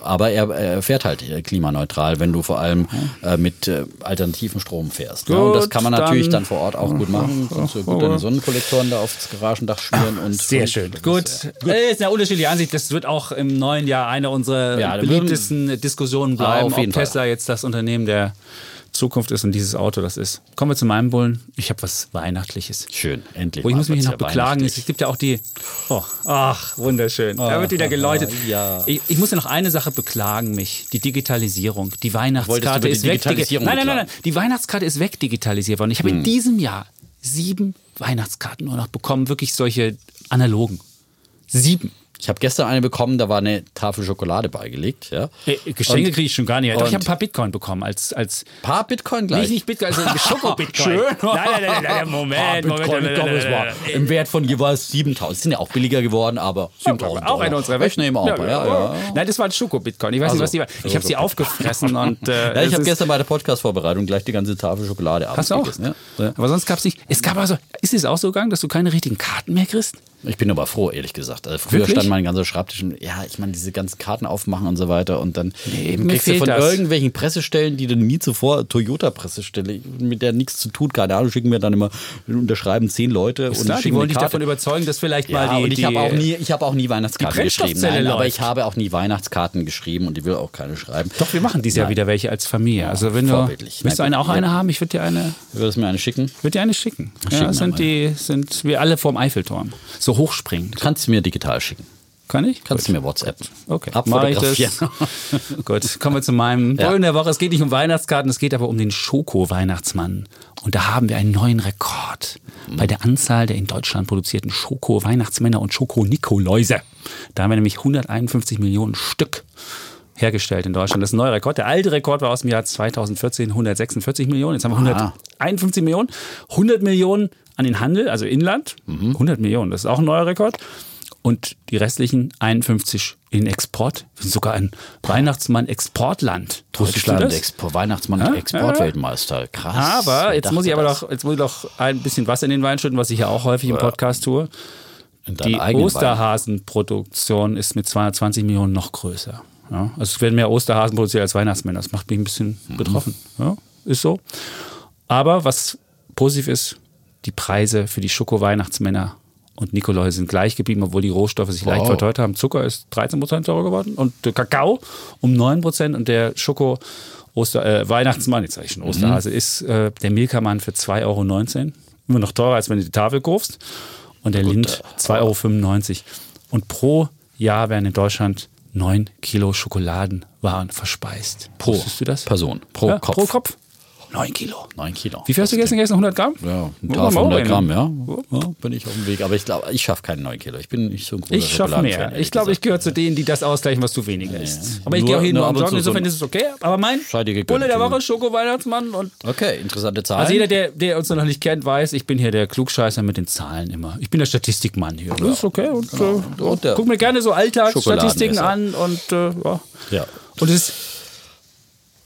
Aber er, er, fährt halt klimaneutral, wenn du vor allem äh, mit äh, alternativen Strom fährst. Gut, ne? Und das kann man natürlich dann, dann vor Ort auch gut machen. Kannst du gut deine Sonnenkollektoren da aufs Garagendach schmieren. Und, Sehr schön. Gut. Ist, gut. Äh, ist eine unterschiedliche Ansicht. Das wird auch im neuen Jahr eine unserer ja, beliebtesten Diskussionen bleiben, ob Tesla Fall. jetzt das Unternehmen der Zukunft ist und dieses Auto das ist. Kommen wir zu meinem Bullen. Ich habe was Weihnachtliches. Schön, endlich. Wo ich muss mich noch beklagen. Es gibt ja auch die. Oh, ach, wunderschön. Oh, da wird wieder geläutet. Ja. Ich, ich, muss ja noch eine Sache beklagen, mich. Die Digitalisierung. Die Weihnachtskarte ist weg. Nein, nein, nein, nein. Die Weihnachtskarte ist wegdigitalisiert worden. Ich habe hm. in diesem Jahr sieben Weihnachtskarten nur noch bekommen. Wirklich solche analogen. Sieben. Ich habe gestern eine bekommen, da war eine Tafel Schokolade beigelegt. Ja. Äh, Geschenke kriege ich schon gar nicht. Doch, ich habe ein paar Bitcoin bekommen. Als, als paar Bitcoin gleich? Nicht, nicht Bitcoin, also Schoko-Bitcoin. Schön. Nein, nein, nein, nein, Moment, Moment. Bitcoin, nein, nein, nein, Im Wert von jeweils 7000. Sind ja auch billiger geworden, aber 7000. Auch eine unserer Ich nehme auch. Ja, ja, ja. Nein, das war ein Schoko-Bitcoin. Ich weiß also, nicht, was die war. Ich habe sie aufgefressen. und, äh, ich habe gestern bei der Podcast-Vorbereitung gleich die ganze Tafel Schokolade Hast du auch? Aber sonst gab es nicht. Es gab also, ist es auch so gegangen, dass du keine richtigen Karten mehr kriegst? Ich bin aber froh, ehrlich gesagt. Also früher Wirklich? stand mein ganzer Schreibtisch und ja, ich meine, diese ganzen Karten aufmachen und so weiter und dann nee, kriegst du von das. irgendwelchen Pressestellen, die du nie zuvor, Toyota-Pressestelle, mit der nichts zu tun, keine Ahnung, schicken mir dann immer, unterschreiben zehn Leute Ist und klar, die wollen dich davon überzeugen, dass vielleicht ja, mal die. Und ich habe auch nie, ich habe auch nie Weihnachtskarten geschrieben. Nein, aber ich habe auch nie Weihnachtskarten geschrieben und ich will auch keine schreiben. Doch, wir machen dieses Jahr wieder welche als Familie. Also wenn du. Willst du eine auch eine haben? Ich würde dir eine. Würdest du mir eine schicken? Ich würde dir eine schicken. Ja, das sind die, sind wir alle vorm Eiffelturm. So hochspringen. Kannst du mir digital schicken. Kann ich? Kannst Gut. du mir WhatsApp? Okay. Mach ich das. Gut, kommen wir zu meinem ja. Der Woche. Es geht nicht um Weihnachtskarten, es geht aber um den Schoko-Weihnachtsmann. Und da haben wir einen neuen Rekord mhm. bei der Anzahl der in Deutschland produzierten Schoko-Weihnachtsmänner und Schoko-Nikoläuse. Da haben wir nämlich 151 Millionen Stück hergestellt in Deutschland. Das ist ein neuer Rekord. Der alte Rekord war aus dem Jahr 2014 146 Millionen. Jetzt haben wir 151 Millionen. 100 Millionen an den Handel, also Inland. Mhm. 100 Millionen, das ist auch ein neuer Rekord. und die restlichen 51 in Export. Sogar ein Weihnachtsmann-Exportland. Deutschland? Expo Weihnachtsmann, Ja? Exportweltmeister. Krass. Aber jetzt muss ich aber das? doch, jetzt muss ich doch ein bisschen Wasser in den Wein schütten, was ich ja auch häufig im Podcast tue. Die Osterhasenproduktion ist mit 220 Millionen noch größer. Ja, also es werden mehr Osterhasen produziert als Weihnachtsmänner. Das macht mich ein bisschen Mhm. betroffen. Ja, ist so. Aber was positiv ist, die Preise für die Schoko-Weihnachtsmänner und Nikolai sind gleich geblieben, obwohl die Rohstoffe sich leicht Wow. verteuert haben. Zucker ist 13% teurer geworden und der Kakao um 9% und der Schoko Oster, äh, Weihnachtsmann, jetzt sage ich schon Osterhase, Mhm. ist äh, der Milka-Mann für 2,19 Euro. Immer noch teurer, als wenn du die Tafel kaufst. Und der Lind 2,95 Euro. Und pro Jahr werden in Deutschland 9 Kilo Schokoladenwaren verspeist. Pro Wusstest du das? Person, pro ja, Kopf. Pro Kopf. 9 Kilo. 9 Kilo. Wie viel hast du gegessen? Gegessen 100 Gramm? Ja, ein wir 100 Gramm, ja. Ja. Bin ich auf dem Weg. Aber ich glaube, ich schaffe keine 9 Kilo. Ich bin nicht so ein großer Ich schaffe mehr. Ich glaube, ich gehöre zu denen, die das ausgleichen, was du weniger isst. Aber ich gehe auch jeden nur und joggen, zu so insofern ist es okay. Aber mein Bulle der. Woche, Schoko-Weihnachtsmann und Okay, interessante Zahlen. Also jeder, der, der uns noch nicht kennt, weiß, ich bin hier der Klugscheißer mit den Zahlen immer. Ich bin der Statistikmann hier. Das ist okay. Und, äh, Und der guck mir gerne so Alltagsstatistiken an und äh, ja. ja. Und es ist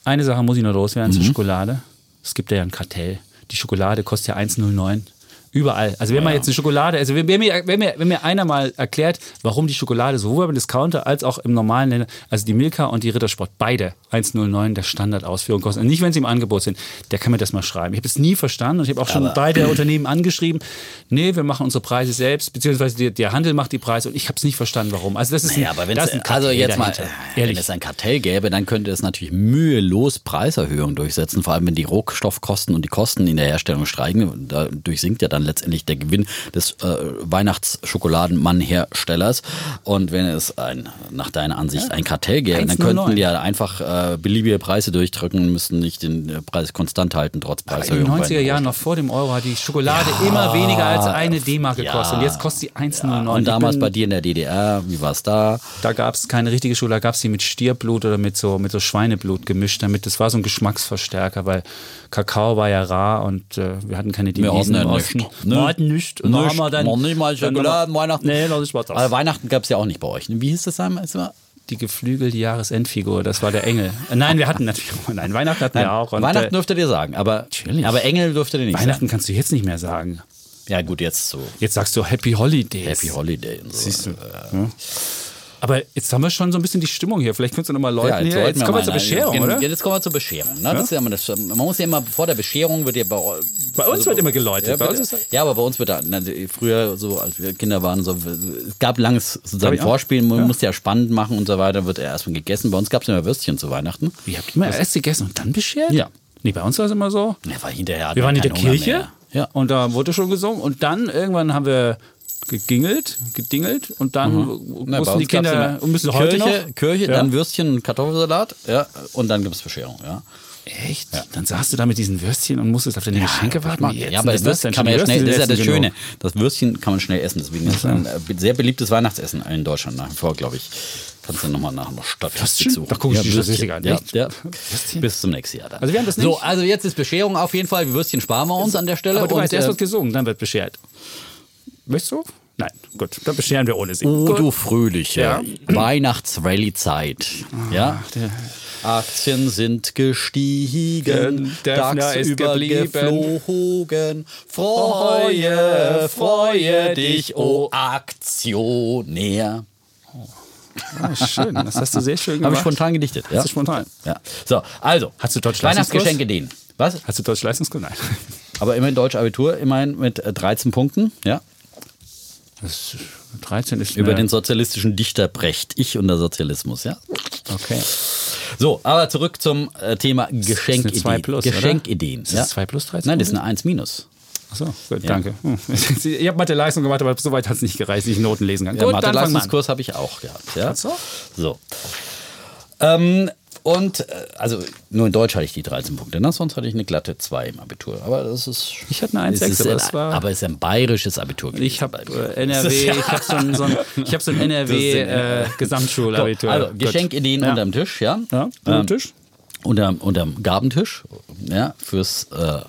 eine Sache muss ich noch loswerden Mhm. zur Schokolade. Es gibt ja ein Kartell. Die Schokolade kostet ja 1,09. Überall. Also wenn man jetzt eine Schokolade, also wenn, wenn, mir, wenn, mir, wenn mir einer mal erklärt, warum die Schokolade sowohl beim Discounter als auch im normalen, Länder- also die Milka und die Rittersport, beide 1,09 der Standardausführung kosten. Und nicht, wenn sie im Angebot sind, der kann mir das mal schreiben. Ich habe es nie verstanden und ich habe auch schon Aber- beide Unternehmen angeschrieben, nee, wir machen unsere Preise selbst, beziehungsweise der, der Handel macht die Preise und ich habe es nicht verstanden, warum. Also das ist Naja, ein, aber wenn das es ist ein also Kartell jetzt mal, dahinter. wenn Ehrlich. es ein Kartell gäbe, dann könnte es natürlich mühelos Preiserhöhungen durchsetzen, vor allem wenn die Rohstoffkosten und die Kosten in der Herstellung steigen. Dadurch sinkt ja dann letztendlich der Gewinn des äh, Weihnachtsschokoladenmann-Herstellers. Und wenn es ein, nach deiner Ansicht ein Kartell gäbe, dann 1,09. könnten die ja einfach äh, beliebige Preise durchdrücken, müssten nicht den äh, Preis konstant halten, trotz Aber in den 90er Jahren, noch vor dem Euro, hat die Schokolade immer weniger als eine D-Mark gekostet. Und jetzt kostet sie 1,09. Und Ich damals bin- bei dir in der DDR, wie war es da? Da gab es keine richtige Schokolade, da gab es die mit Stierblut oder mit so, mit so Schweineblut gemischt. Damit, das war so ein Geschmacksverstärker, weil Kakao war ja rar und äh, wir hatten keine Wir Devisen hatten ja nichts, Wir ne? hatten nichts. Und Nicht, haben wir dann, noch nicht mal wir- Weihnachten. Nee, nicht mal das. Aber Weihnachten gab es ja auch nicht bei euch. ne? Wie hieß das einmal? die geflügelte Jahresendfigur, das war der Engel. Äh, Nein, wir hatten natürlich, nein, Weihnachten hatten wir auch. Weihnachten äh, dürftet ihr sagen, aber, Natürlich. aber Engel dürftet ihr nicht Weihnachten kannst du jetzt nicht mehr sagen. sagen. Ja gut, jetzt so Jetzt sagst du Happy Holidays. Happy Holiday und so. Siehst du. Ja. Aber jetzt haben wir schon so ein bisschen die Stimmung hier. Vielleicht könntest du noch mal Leuten Ja, hier. sollten Jetzt kommen wir zur mal- Bescherung, jetzt, oder? Jetzt kommen wir zur Bescherung. Ne? Das ist ja immer das, man muss ja immer, vor der Bescherung wird ja bei, also Bei uns wird immer geläutet. Ja, Bei uns ist- ja, aber bei uns wird da, na, früher, so als wir Kinder waren, so, es gab langes sozusagen. Vorspiel, man musste ja spannend machen und so weiter, wird ja erstmal gegessen. Bei uns gab es immer Würstchen zu Weihnachten. Ihr habt immer erst gegessen und dann beschert? Ja. Nee, bei uns war es immer so. Ja, weil hinterher Wir waren in der Hunger Kirche mehr. Ja. und da wurde schon gesungen und dann irgendwann haben wir gegingelt, gedingelt und dann Na, bei mussten die Kinder und müssen heute Kirche, noch. Kirche, Ja. dann Würstchen und Kartoffelsalat, ja, und dann gibt es Bescherung, ja. Echt? Dann saßt du da mit diesen Würstchen und musstest auf deine Geschenke warten. Ja, aber das, ist denn kann man ja Die schnell, das ist ja das essen Schöne. Das Würstchen kann man schnell essen. Deswegen ist es ein äh, sehr beliebtes Weihnachtsessen in Deutschland nach wie vor, glaube ich. Kannst du nochmal nach einer Statistik suchen. Da guck ich die Würstchen. Statistik an, Ja, ja. Bis zum nächsten Jahr dann. Also wir haben das So, nicht. also jetzt ist Bescherung auf jeden Fall. Würstchen sparen wir uns an der Stelle. Aber du und, weißt, erst äh, wird gesungen, dann wird beschert. Möchtest du? Nein, gut, dann bescheren wir ohne sie. Oh, Gut. du fröhliche Ja. Weihnachtsrallye-Zeit. Ja. Aktien sind gestiegen, DAX ist übergeflogen. Freue, freue dich, oh Aktionär. Ah, schön, das hast du sehr schön Habe gemacht. ich spontan gedichtet. Ja. Hast du spontan. Ja. So, also. Hast du Deutsch Weihnachtsgeschenke denen. Was? Hast du Deutsch Leistungskurs? Nein. Aber immerhin Deutsch Abitur, immerhin mit äh, 13 Punkten. Ja. Das ist- 13 ist Über den sozialistischen Dichter Brecht. Ich und der Sozialismus, ja. Okay. So, aber zurück zum äh, Thema Geschenkideen. 2 plus, oder? Geschenkideen. Ist das 2 plus 13? Nein, das ist eine 1 minus. Achso, gut, danke. Hm. Ich habe Mathe-Leistung gemacht, aber so weit hat es nicht gereicht, dass ich Noten lesen kann. Ja. Mathe-Leistungskurs habe ich auch gehabt. Ja. So. Ähm, und äh, also nur in Deutsch hatte ich die 13 Punkte, ne? sonst hatte ich eine glatte 2 im Abitur. Aber das ist. Ich hatte eine es 1,6, ist aber das war- aber es ist ein bayerisches Abitur. gewesen Ich habe äh, NRW, ich habe so ein, so ein, ich hab so ein NRW äh, Gesamtschulabitur. Also. Geschenkideen Ja. unterm Tisch, ja. Ja, Ähm, unterm Tisch. Unterm, unterm Gabentisch, ja, fürs äh,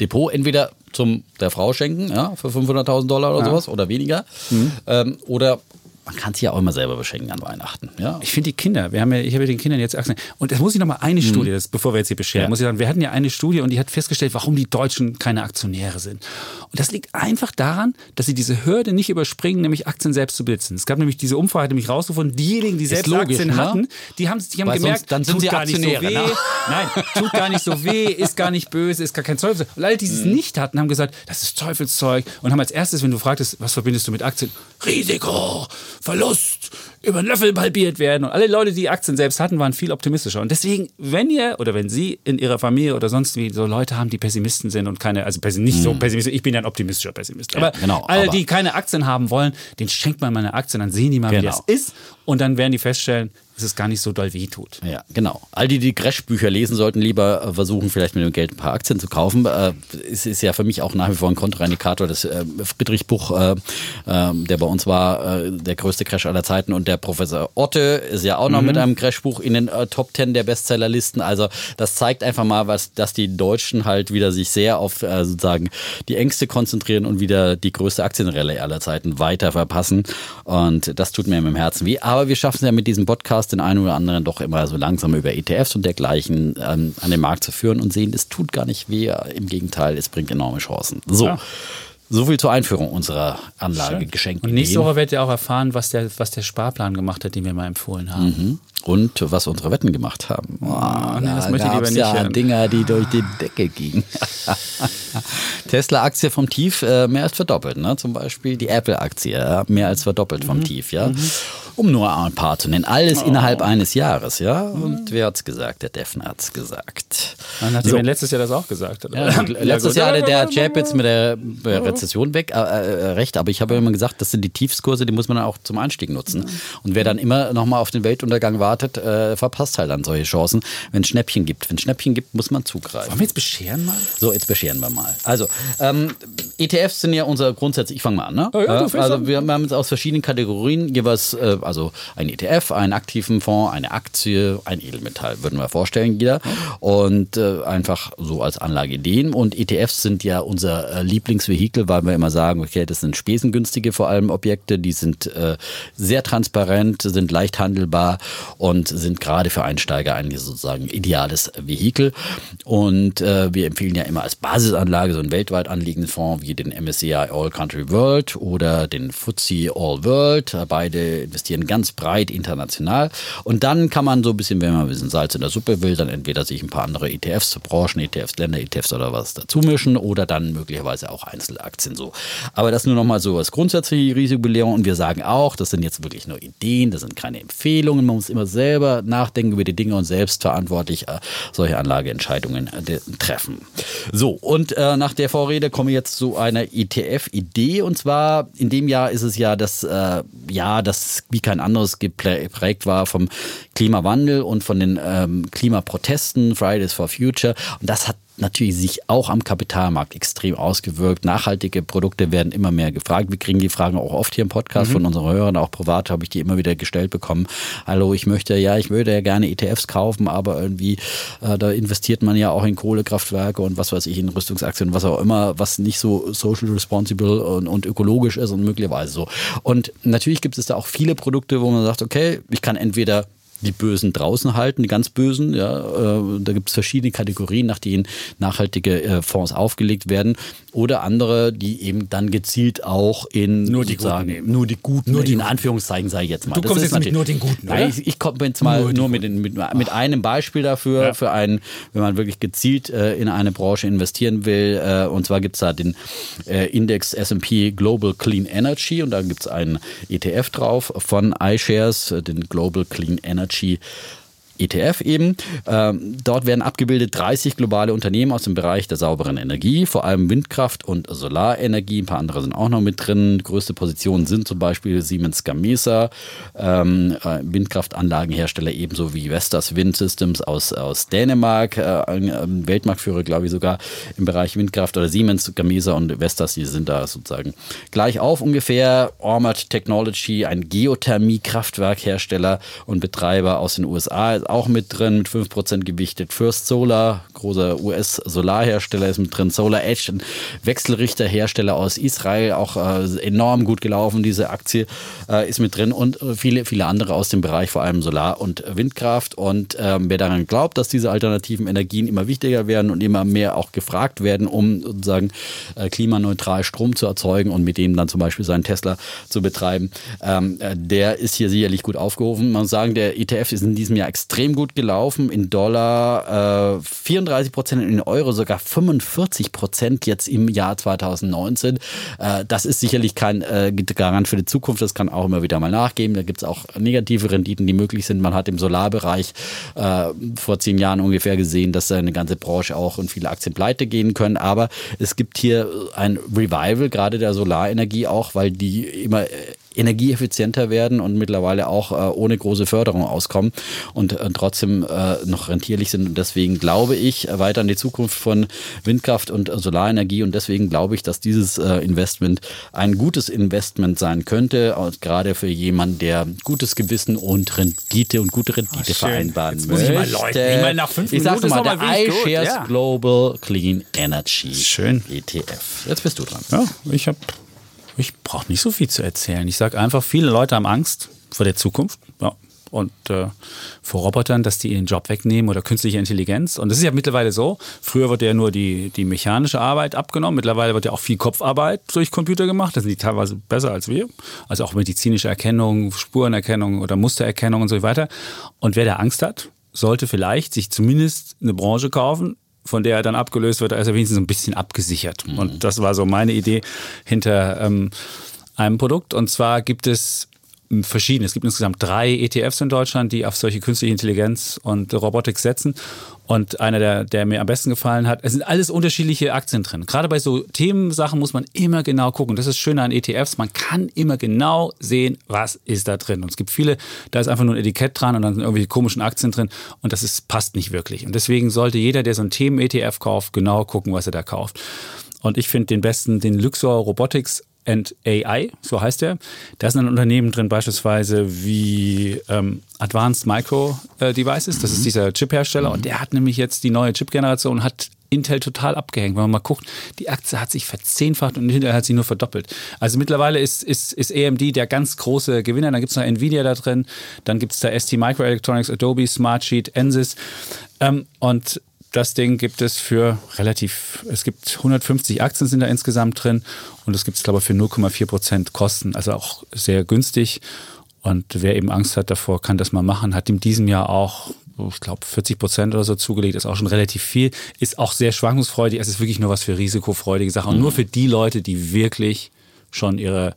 Depot. Entweder zum der Frau schenken, ja, für 500.000 Dollar oder sowas oder weniger. Mhm. Ähm, oder man kann sich ja auch immer selber beschenken an Weihnachten. Ja? Ich finde die Kinder, wir haben ja, ich habe ja den Kindern jetzt Aktien. Und das muss ich noch mal eine Mhm. Studie, das, bevor wir jetzt hier bescheren, Ja. muss ich sagen, wir hatten ja eine Studie und die hat festgestellt, warum die Deutschen keine Aktionäre sind. Und das liegt einfach daran, dass sie diese Hürde nicht überspringen, nämlich Aktien selbst zu besitzen. Es gab nämlich diese Umfrage, hat nämlich rausgefunden, diejenigen, die selbst logisch, Aktien ne? hatten, die haben, die haben Weil gemerkt, sonst- dann sind tut sie gar nicht so weh. Aktionäre, ne? Nein, tut gar nicht so weh, ist gar nicht böse, ist gar kein Teufel. Und alle, die es Mhm. nicht hatten, haben gesagt, das ist Teufelszeug und haben als erstes, wenn du fragtest, was verbindest du mit Aktien? Risiko, Verlust, über den Löffel halbiert werden. Und alle Leute, die Aktien selbst hatten, waren viel optimistischer. Und deswegen, wenn ihr oder wenn Sie in Ihrer Familie oder sonst wie so Leute haben, die Pessimisten sind und keine, also nicht so pessimistisch, ich bin ja ein optimistischer Pessimist. Aber genau, alle, die keine Aktien haben wollen, den schenkt man mal eine Aktien, dann sehen die mal, wie Genau. das ist. Und dann werden die feststellen, dass es gar nicht so doll weh tut. Ja, genau. All die, die Crash-Bücher lesen sollten, lieber äh, versuchen, vielleicht mit dem Geld ein paar Aktien zu kaufen. Äh, es ist ja für mich auch nach wie vor ein Kontraindikator. Das äh, Friedrich Buch, äh, äh, der bei uns war, äh, der größte Crash aller Zeiten. Und der Professor Otte ist ja auch noch mit einem Crash-Buch in den äh, Top 10 der Bestsellerlisten. Also das zeigt einfach mal, was, dass die Deutschen halt wieder sich sehr auf sozusagen die Ängste konzentrieren und wieder die größte Aktienrallye aller Zeiten weiter verpassen. Und das tut mir im Herzen weh. Aber wir schaffen es ja mit diesem Podcast den einen oder anderen doch immer so langsam über ETFs und dergleichen ähm, an den Markt zu führen und sehen, es tut gar nicht weh. Im Gegenteil, es bringt enorme Chancen. So. Ja. So viel zur Einführung unserer Anlage geschenkt. Und nächste Woche werdet ihr auch erfahren, was der, was der Sparplan gemacht hat, den wir mal empfohlen haben. Mhm. Und was unsere Wetten gemacht haben. Oh, nee, das da möchte ich lieber nicht ja hören. Dinger, die durch die Decke gingen. Tesla-Aktie vom Tief äh, mehr als verdoppelt, ne? Zum Beispiel die Apple-Aktie ja? mehr als verdoppelt Mhm. vom Tief, ja. Um nur ein paar zu nennen. Alles Oh. innerhalb eines Jahres, ja. Und wer hat's gesagt? Der Defner hat's gesagt. Nachdem So. er letztes Jahr das auch gesagt hat. Ja, letztes. Jahr hatte der Jab jetzt mit der äh, Rezession weg, äh, äh, recht, aber ich habe ja immer gesagt, das sind die Tiefskurse, die muss man dann auch zum Einstieg nutzen. Und wer dann immer nochmal auf den Weltuntergang wartet, äh, verpasst halt dann solche Chancen. Wenn es Schnäppchen gibt, wenn es Schnäppchen gibt, muss man zugreifen. Wollen wir jetzt bescheren mal? So, jetzt bescheren wir mal. Also, ähm, ETFs sind ja unser grundsätzlich, ich fange mal an, ne? Oh ja, du Äh, also wir haben jetzt aus verschiedenen Kategorien jeweils, äh, also ein ETF, einen aktiven Fonds, eine Aktie, ein Edelmetall, würden wir vorstellen, jeder. Und äh, einfach so als Anlageideen. Und ETFs sind ja unser äh, Lieblingsvehikel, weil wir immer sagen, okay, das sind spesengünstige vor allem Objekte, die sind äh, sehr transparent, sind leicht handelbar und sind gerade für Einsteiger ein sozusagen ideales Vehikel. Und äh, wir empfehlen ja immer als Basisanlage so einen weltweit anliegenden Fonds wie den MSCI All Country World oder den FTSE All World. Beide investieren ganz breit international. Und dann kann man so ein bisschen, wenn man ein bisschen Salz in der Suppe will, dann entweder sich ein paar andere ETFs, Branchen-ETFs, Länder-ETFs oder was dazu mischen oder dann möglicherweise auch Einzelaktien so. Aber das nur nochmal so als grundsätzliche Risikobelehrung. Und wir sagen auch, das sind jetzt wirklich nur Ideen, das sind keine Empfehlungen. Man muss immer selber nachdenken über die Dinge und selbst verantwortlich äh, solche Anlageentscheidungen äh, treffen. So, und äh, nach der Vorrede komme ich jetzt zu einer ETF-Idee. Und zwar in dem Jahr ist es ja das äh, Jahr, das wie kein anderes geprägt war vom Klimawandel und von den ähm, Klimaprotesten, Fridays for Future. Und das hat natürlich sich auch am Kapitalmarkt extrem ausgewirkt. Nachhaltige Produkte werden immer mehr gefragt. Wir kriegen die Fragen auch oft hier im Podcast von unseren Hörern, auch privat habe ich die immer wieder gestellt bekommen. Hallo, ich möchte ja, ich würde ja gerne ETFs kaufen, aber irgendwie äh, da investiert man ja auch in Kohlekraftwerke und was weiß ich, in Rüstungsaktien, was auch immer, was nicht so social responsible und, und ökologisch ist und möglicherweise so. Und natürlich gibt es da auch viele Produkte, wo man sagt, okay, ich kann entweder die Bösen draußen halten, die ganz Bösen. Ja, äh, da gibt es verschiedene Kategorien, nach denen nachhaltige äh, Fonds aufgelegt werden. Oder andere, die eben dann gezielt auch in Nur die sozusagen- Guten nur die Guten, Nur die in. Anführungszeichen sage ich jetzt mal. Du Das kommst jetzt mit nur den Guten, Nein, ich, ich komme jetzt mal Nur nur, mit, den, mit, mit einem Beispiel dafür, Ja. für einen, wenn man wirklich gezielt äh, in eine Branche investieren will. Äh, und zwar gibt es da den äh, Index S&P Global Clean Energy und da gibt es einen ETF drauf von iShares, äh, den Global Clean Energy She. ETF eben. Ähm, dort werden abgebildet 30 globale Unternehmen aus dem Bereich der sauberen Energie, vor allem Windkraft und Solarenergie. Ein paar andere sind auch noch mit drin. Größte Positionen sind zum Beispiel Siemens Gamesa, ähm, äh, Windkraftanlagenhersteller ebenso wie Vestas Wind Systems aus, aus Dänemark, äh, ähm, Weltmarktführer, glaube ich, sogar im Bereich Windkraft oder Siemens, Gamesa und Vestas, die sind da sozusagen gleich auf ungefähr. Ormat Technology, ein Geothermie-Kraftwerkhersteller und Betreiber aus den USA, ist auch mit drin, mit 5% gewichtet. First Solar, großer US-Solarhersteller ist mit drin. Solar Edge, ein Wechselrichterhersteller aus Israel, auch äh, enorm gut gelaufen, diese Aktie äh, ist mit drin und viele, viele andere aus dem Bereich, vor allem Solar- und Windkraft. Und ähm, wer daran glaubt, dass diese alternativen Energien immer wichtiger werden und immer mehr auch gefragt werden, um sozusagen äh, klimaneutral Strom zu erzeugen und mit dem dann zum Beispiel seinen Tesla zu betreiben, ähm, äh, der ist hier sicherlich gut aufgerufen. Man muss sagen, der ETF ist in diesem Jahr extrem gut gelaufen. In Dollar äh, 34 Prozent, in Euro sogar 45 Prozent jetzt im Jahr 2019. Äh, das ist sicherlich kein äh, Garant für die Zukunft. Das kann auch immer wieder mal nachgeben. Da gibt es auch negative Renditen, die möglich sind. Man hat im Solarbereich äh, vor zehn Jahren ungefähr gesehen, dass eine ganze Branche auch und viele Aktien pleite gehen können. Aber es gibt hier ein Revival, gerade der Solarenergie auch, weil die immer energieeffizienter werden und mittlerweile auch äh, ohne große Förderung auskommen und äh, trotzdem äh, noch rentierlich sind. Und deswegen glaube ich weiter an die Zukunft von Windkraft und Solarenergie. Und deswegen glaube ich, dass dieses äh, Investment ein gutes Investment sein könnte, gerade für jemanden, der gutes Gewissen und Rendite und gute Rendite Oh, vereinbaren Jetzt muss ich mal läuten. Ich meine, nach fünf ich Minuten sag's mal, der iShares ja. Global Clean Energy Schön. ETF. Jetzt bist du dran. Ja, ich habe, ich brauche nicht so viel zu erzählen. Ich sage einfach, viele Leute haben Angst vor der Zukunft. Ja. Und äh, vor Robotern, dass die ihren Job wegnehmen oder künstliche Intelligenz. Und das ist ja mittlerweile so. Früher wurde ja nur die, die mechanische Arbeit abgenommen. Mittlerweile wird ja auch viel Kopfarbeit durch Computer gemacht. Das sind die teilweise besser als wir. Also auch medizinische Erkennung, Spurenerkennung oder Mustererkennung und so weiter. Und wer da Angst hat, sollte vielleicht sich zumindest eine Branche kaufen, von der er dann abgelöst wird, da ist er wenigstens ein bisschen abgesichert. Und das war so meine Idee hinter ähm, einem Produkt. Und zwar gibt es verschiedene. Es gibt insgesamt drei ETFs in Deutschland, die auf solche künstliche Intelligenz und Robotik setzen. Und einer, der, der mir am besten gefallen hat, es sind alles unterschiedliche Aktien drin. Gerade bei so Themensachen muss man immer genau gucken. Das ist schön an ETFs. Man kann immer genau sehen, was ist da drin. Und es gibt viele, da ist einfach nur ein Etikett dran und dann sind irgendwelche komischen Aktien drin. Und das ist, passt nicht wirklich. Und deswegen sollte jeder, der so ein Themen-ETF kauft, genau gucken, was er da kauft. Und ich finde den besten, den Luxor Robotics and AI, so heißt er. Da sind dann Unternehmen drin, beispielsweise wie ähm, Advanced Micro äh, Devices, das ist dieser Chip-Hersteller. Und der hat nämlich jetzt die neue Chip-Generation hat Intel total abgehängt. Wenn man mal guckt, die Aktie hat sich verzehnfacht und Intel hat sich nur verdoppelt. Also mittlerweile ist, ist, ist AMD der ganz große Gewinner. Dann gibt es noch Nvidia da drin, dann gibt es da ST Microelectronics, Adobe, Smartsheet, Ansys. Ähm, und das Ding gibt es für relativ, es gibt 150 Aktien sind da insgesamt drin und es gibt es, glaube ich, für 0,4 Prozent Kosten. Also auch sehr günstig. Und wer eben Angst hat davor, kann das mal machen. Hat in diesem Jahr auch, ich glaube, 40 Prozent oder so zugelegt. Ist auch schon relativ viel. Ist auch sehr schwankungsfreudig. Es ist wirklich nur was für risikofreudige Sachen. Und nur für die Leute, die wirklich schon ihre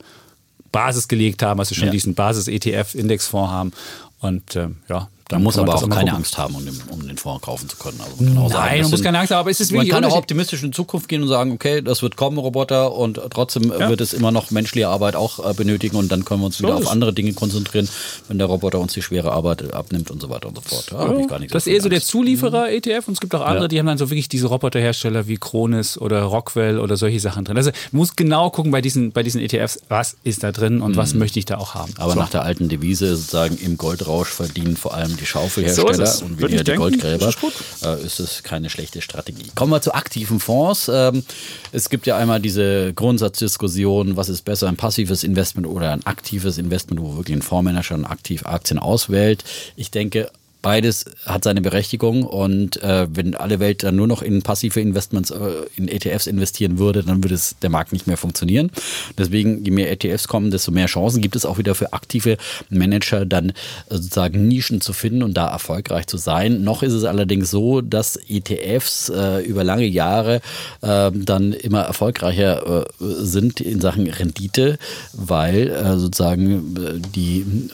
Basis gelegt haben, also schon Ja. diesen Basis-ETF-Indexfonds haben. Und ähm, ja, Man muss aber auch keine gucken. Angst haben, um den, um den Fonds kaufen zu können. Also man sagen, Nein, das man muss keine Angst haben, aber es ist Man wirklich kann auch optimistisch in Zukunft gehen und sagen, okay, das wird kommen, Roboter, und trotzdem Ja. wird es immer noch menschliche Arbeit auch äh, benötigen und dann können wir uns wieder ist auf andere Dinge konzentrieren, wenn der Roboter uns die schwere Arbeit abnimmt und so weiter und so fort. Da hab ich gar nicht das ist eher so der. Zulieferer-ETF und es gibt auch andere, Ja. die haben dann so wirklich diese Roboterhersteller wie Kronis oder Rockwell oder solche Sachen drin. Also man muss genau gucken bei diesen, bei diesen ETFs, was ist da drin und was möchte ich da auch haben. Mhm. Aber so. nach der alten Devise sozusagen im Goldrausch verdienen vor allem die So Schaufelhersteller es. und weniger die denken. Goldgräber. Ist. Äh, ist es keine schlechte Strategie. Kommen wir zu aktiven Fonds. Ähm, es gibt ja einmal diese Grundsatzdiskussion, was ist besser, ein passives Investment oder ein aktives Investment, wo wirklich ein Fondsmanager aktiv Aktien auswählt. Ich denke, Beides hat seine Berechtigung und äh, wenn alle Welt dann nur noch in passive Investments, äh, in ETFs investieren würde, dann würde es der Markt nicht mehr funktionieren. Deswegen, je mehr ETFs kommen, desto mehr Chancen gibt es auch wieder für aktive Manager, dann äh, sozusagen Nischen zu finden und da erfolgreich zu sein. Noch ist es allerdings so, dass ETFs äh, über lange Jahre äh, dann immer erfolgreicher äh, sind in Sachen Rendite, weil sozusagen die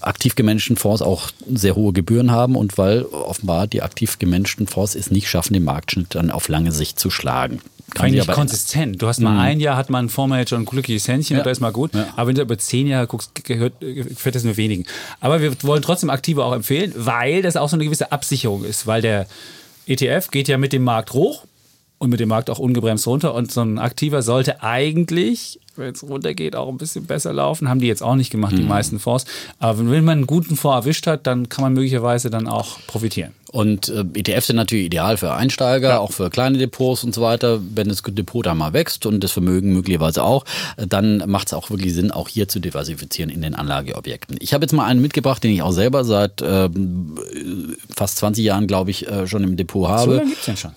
aktiv gemanagten Fonds auch sehr hohe Gebühren haben und weil offenbar die aktiv gemanagten Fonds es nicht schaffen, den Marktschnitt dann auf lange Sicht zu schlagen. Kann Eigentlich konsistent. Du hast mal ein Jahr, hat man ein Fondsmanager und ein glückliches Händchen Ja. und da ist mal gut. Ja. Aber wenn du über zehn Jahre guckst, gehört, gefällt das nur wenigen. Aber wir wollen trotzdem Aktive auch empfehlen, weil das auch so eine gewisse Absicherung ist. Weil der ETF geht ja mit dem Markt hoch und mit dem Markt auch ungebremst runter. Und so ein Aktiver sollte eigentlich wenn es runtergeht, auch ein bisschen besser laufen. Haben die jetzt auch nicht gemacht, die meisten Fonds. Aber wenn man einen guten Fonds erwischt hat, dann kann man möglicherweise dann auch profitieren. Und äh, ETFs sind natürlich ideal für Einsteiger, auch für kleine Depots und so weiter. Wenn das Depot da mal wächst und das Vermögen möglicherweise auch, äh, dann macht es auch wirklich Sinn, auch hier zu diversifizieren in den Anlageobjekten. Ich habe jetzt mal einen mitgebracht, den ich auch selber seit ähm, fast 20 Jahren, glaube ich, äh, schon im Depot habe. So lange gibt's den schon? Äh,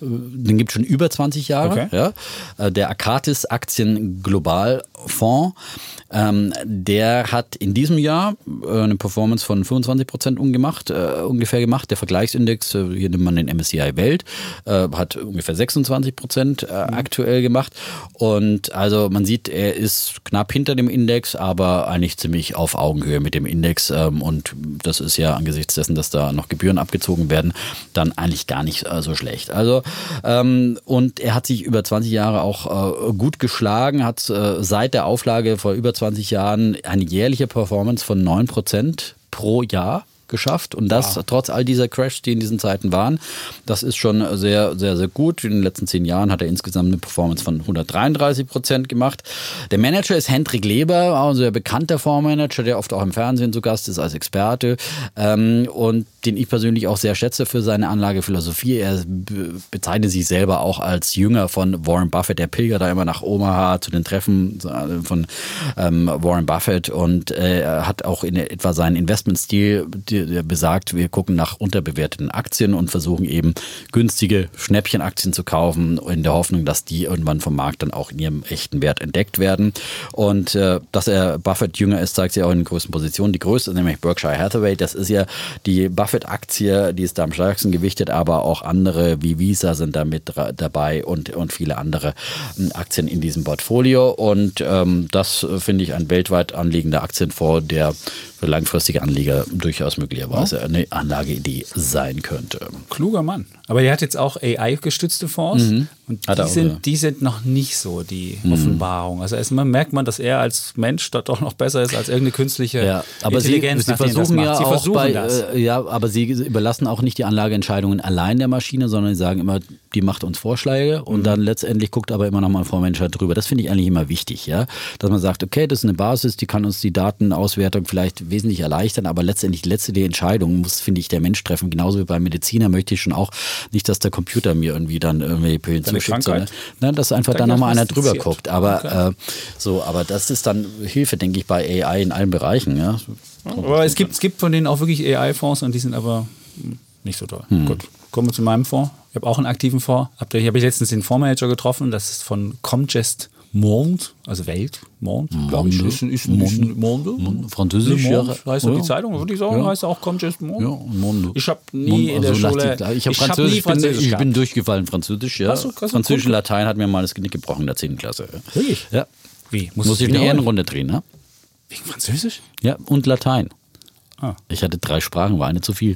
Den gibt es schon über 20 Jahre. Okay. Ja. Äh, Der Akatis Aktien Global Fonds, ähm, der hat in diesem Jahr äh, eine Performance von 25 Prozent ungemacht, äh, ungefähr gemacht. Der Vergleichsindex, äh, hier nimmt man den MSCI Welt, äh, hat ungefähr 26 Prozent äh, aktuell gemacht. Und also man sieht, er ist knapp hinter dem Index, aber eigentlich ziemlich auf Augenhöhe mit dem Index. Ähm, und das ist ja angesichts dessen, dass da noch Gebühren abgezogen werden, dann eigentlich gar nicht äh, so schlecht. Also ähm, und er hat sich über 20 Jahre auch gut geschlagen, hat seit der Auflage vor über 20 Jahren eine jährliche Performance von 9% pro Jahr geschafft und das trotz all dieser Crashs, die in diesen Zeiten waren. Das ist schon sehr, sehr, sehr gut. In den letzten zehn Jahren hat er insgesamt eine Performance von 133 Prozent gemacht. Der Manager ist Hendrik Leber, auch ein sehr bekannter Fondsmanager, der oft auch im Fernsehen zu Gast ist als Experte ähm, und den ich persönlich auch sehr schätze für seine Anlagephilosophie. Er be- bezeichnet sich selber auch als Jünger von Warren Buffett. Der pilgert da immer nach Omaha zu den Treffen von ähm, Warren Buffett und äh, er hat auch in etwa seinen Investmentstil, besagt, wir gucken nach unterbewerteten Aktien und versuchen eben günstige Schnäppchenaktien zu kaufen, in der Hoffnung, dass die irgendwann vom Markt dann auch in ihrem echten Wert entdeckt werden. Und äh, dass er Buffett jünger ist, zeigt sich auch in den größten Positionen. Die größte nämlich Berkshire Hathaway. Das ist ja die Buffett-Aktie, die ist da am stärksten gewichtet, aber auch andere wie Visa sind da mit dabei und, und viele andere ähm, Aktien in diesem Portfolio. Und ähm, das äh, finde ich ein weltweit anliegender Aktienfonds, der für langfristige Anleger durchaus möglicherweise eine Anlageidee sein könnte. Kluger Mann. Aber er hat jetzt auch AI-gestützte Fonds und Mhm. Hat die, auch, sind, ja. die sind noch nicht so die Offenbarung. Also erstmal merkt man, dass er als Mensch da doch noch besser ist als irgendeine künstliche Ja, aber sie, Intelligenz. sie das versuchen ja sie auch versuchen bei. Äh, ja, aber sie überlassen auch nicht die Anlageentscheidungen allein der Maschine, sondern sie sagen immer, die macht uns Vorschläge und Mhm. dann letztendlich guckt aber immer noch mal ein Fondsmanager drüber. Das finde ich eigentlich immer wichtig, ja, dass man sagt, okay, das ist eine Basis, die kann uns die Datenauswertung vielleicht wesentlich erleichtern, aber letztendlich die letzte die Entscheidung muss, finde ich, der Mensch treffen. Genauso wie beim Mediziner möchte ich schon auch nicht, dass der Computer mir irgendwie dann irgendwie Pillen zuschickt, sondern Krankheit? ne, dass einfach da Dann noch mal einer drüber guckt. Aber äh, so, aber das ist dann Hilfe, denke ich, bei AI in allen Bereichen, ja. Aber es gibt, es gibt von denen auch wirklich AI-Fonds und die sind aber nicht so toll. Hm. Gut, kommen wir zu meinem Fonds. Ich habe auch einen aktiven Fonds. Hab Hier habe ich letztens den Fondsmanager getroffen. Das ist von Comgest Monde, also Welt, Monde, glaube ich. Monde. Ist, ist, ein Monde. Monde. Französisch, Monde ja. heißt doch Ja. die Zeitung, würde ich sagen, Ja. heißt auch Comgest Monde. Ja, Monde. Ich habe nie Monde, in der also Schule, lastig. Ich habe hab Französisch, nie ich bin, Französisch ich bin durchgefallen Französisch, ja. Hast du- hast Französisch und Latein hat mir mal das Genick gebrochen in der 10. Klasse. Wirklich? Ja. Wie? Muss ich eine? Ehrenrunde drehen, ne? Wegen Französisch? Ja, und Latein. Ah. Ich hatte drei Sprachen, war eine zu viel.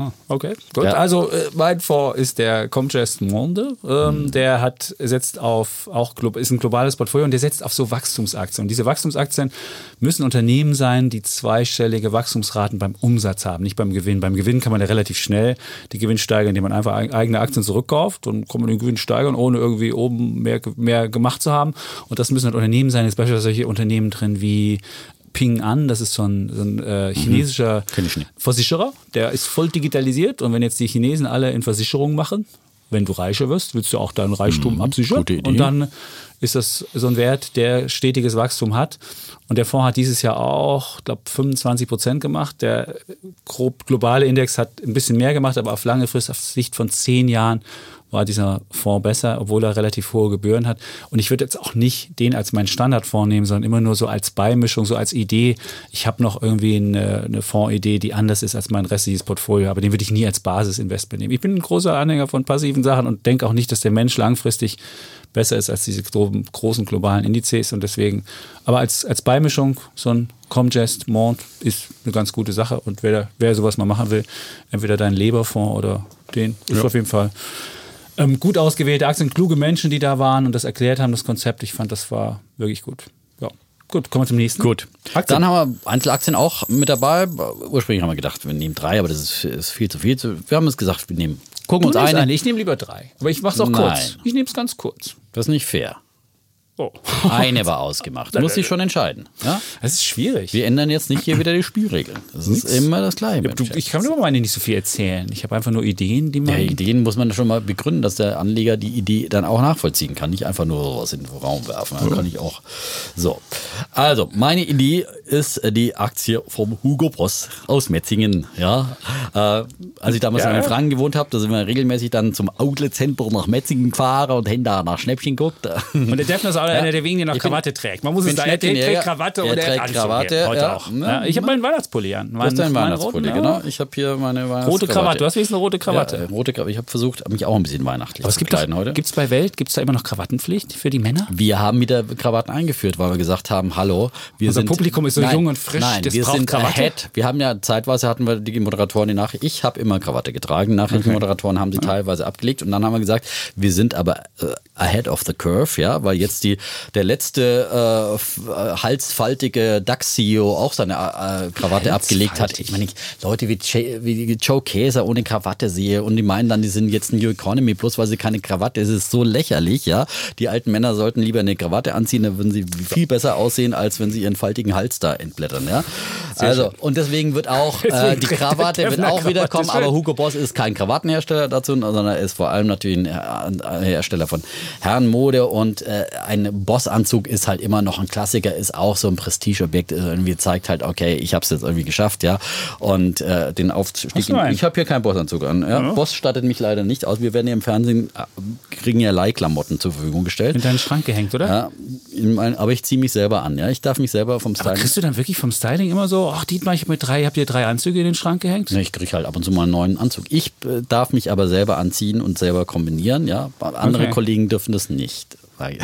Ah, Okay, gut. Ja. Also äh, mein Fonds ist der Comgest Monde. Ähm, Der hat setzt auf auch ist ein globales Portfolio und der setzt auf so Wachstumsaktien. Und diese Wachstumsaktien müssen Unternehmen sein, die zweistellige Wachstumsraten beim Umsatz haben, nicht beim Gewinn. Beim Gewinn kann man ja relativ schnell die Gewinn steigern, indem man einfach eig- eigene Aktien zurückkauft und kann man den Gewinn steigern, ohne irgendwie oben mehr, mehr gemacht zu haben. Und das müssen halt Unternehmen sein, jetzt beispielsweise solche Unternehmen drin wie Ping An, das ist so ein, so ein äh, chinesischer Kenn ich nicht. Versicherer, der ist voll digitalisiert und wenn jetzt die Chinesen alle in Versicherungen machen, wenn du reicher wirst, willst du auch deinen Reichtum absichern. gute Idee. Und dann ist das so ein Wert, der stetiges Wachstum hat. Und der Fonds hat dieses Jahr auch, ich glaube, 25 Prozent gemacht. Der grob globale Index hat ein bisschen mehr gemacht, aber auf lange Frist, auf Sicht von zehn Jahren war dieser Fonds besser, obwohl er relativ hohe Gebühren hat. Und ich würde jetzt auch nicht den als meinen Standardfonds nehmen, sondern immer nur so als Beimischung, so als Idee. Ich habe noch irgendwie eine, eine Fondsidee, die anders ist als mein restliches Portfolio, aber den würde ich nie als Basisinvestment nehmen. Ich bin ein großer Anhänger von passiven Sachen und denke auch nicht, dass der Mensch langfristig besser ist als diese gro großen globalen Indizes und deswegen, aber als, als Beimischung, so ein Comgest Monde ist eine ganz gute Sache und wer, wer sowas mal machen will, entweder dein Leberfonds oder den, ist auf jeden Fall ähm, gut ausgewählte Aktien, kluge Menschen, die da waren und das erklärt haben, das Konzept. Ich fand, das war wirklich gut. Ja, gut, kommen wir zum nächsten. Gut. Aktien. Dann haben wir Einzelaktien auch mit dabei. Ursprünglich haben wir gedacht, wir nehmen drei, aber das ist, ist viel zu viel. Wir haben uns gesagt, wir nehmen, gucken Du uns eine. eine. Ich nehme lieber drei. Aber ich mache es auch Nein. kurz. Ich nehme es ganz kurz. Das ist nicht fair. Oh. Eine war ausgemacht. Muss ich schon entscheiden. Ja? Das ist schwierig. Wir ändern jetzt nicht hier wieder die Spielregeln. Das ist immer das Gleiche. Du, ich kann über meine nicht so viel erzählen. Ich habe einfach nur Ideen, die man. Ja, Ideen muss man schon mal begründen, dass der Anleger die Idee dann auch nachvollziehen kann. Nicht einfach nur was in den Raum werfen. Dann kann ich auch. So. Also, meine Idee ist die Aktie vom Hugo Boss aus Metzingen. Ja. Äh, als ich damals Ja. in Franken gewohnt habe, da sind wir regelmäßig dann zum Outlet-Center nach Metzingen gefahren und haben da nach Schnäppchen geguckt. Und der Defner ist auch einer der wenigen, der noch Ich bin- Krawatte trägt. Man muss es bin sagen, der trägt. Krawatte Er oder trägt Krawatte, heute auch. Ja. Ja, ich habe meinen Weihnachtspulli an. Das ist dein Meinen Weihnachtspulli, genau. Ich habe hier meine Weihnachtskrawatte. Rote Krawatte. Du hast wenigstens eine rote Krawatte. Äh, rote Krawatte. Ich habe versucht, mich auch ein bisschen weihnachtlich zu kleiden heute. Gibt es bei Welt, gibt es da immer noch Krawattenpflicht für die Männer? Wir haben wieder Krawatten eingeführt, weil wir gesagt haben, hallo, wir Unser sind Publikum ist so nein, jung und frisch, Nein, das wir braucht sind Krawatte. ahead. Wir haben ja zeitweise hatten wir die Moderatoren die Nachricht. Ich habe immer Krawatte getragen. Nachrichtenmoderatoren haben sie teilweise abgelegt und dann haben wir gesagt, wir sind aber äh, ahead of the curve, ja, weil jetzt die der letzte äh, äh, halsfaltige DAX-CEO auch seine äh, Krawatte abgelegt hat. Ich meine, ich, Leute wie, Che- wie Joe Käser ohne Krawatte sehe und die meinen dann, die sind jetzt New Economy, bloß weil sie keine Krawatte, es ist so lächerlich, ja. Die alten Männer sollten lieber eine Krawatte anziehen, dann würden sie viel besser aussehen, als wenn sie ihren faltigen Hals da entblättern, ja. also, und deswegen wird auch äh, die Krawatte wird auch wieder aber schön. Hugo Boss ist kein Krawattenhersteller dazu, sondern er ist vor allem natürlich ein Her- Hersteller von Herrenmode und äh, ein Bossanzug ist halt immer noch ein Klassiker, ist auch so ein Prestigeobjekt, irgendwie zeigt halt, okay, ich habe es jetzt irgendwie geschafft, ja. Und äh, den Aufstieg. Einen? Ich habe hier keinen Bossanzug an. Ja. Boss stattet mich leider nicht aus. Wir werden ja im Fernsehen äh, kriegen ja Leihklamotten zur Verfügung gestellt. In deinen Schrank gehängt, oder? Ja, in mein, aber ich ziehe mich selber an. Ja, ich darf mich selber vom Aber Styling. kriegst du dann wirklich vom Styling immer so, ach Dietmar, ich habe mit drei, habt ihr drei Anzüge in den Schrank gehängt? Ne, Ich kriege halt ab und zu mal einen neuen Anzug. Ich äh, darf mich aber selber anziehen und selber kombinieren. Ja, andere Okay. Kollegen dürfen das nicht. Weil,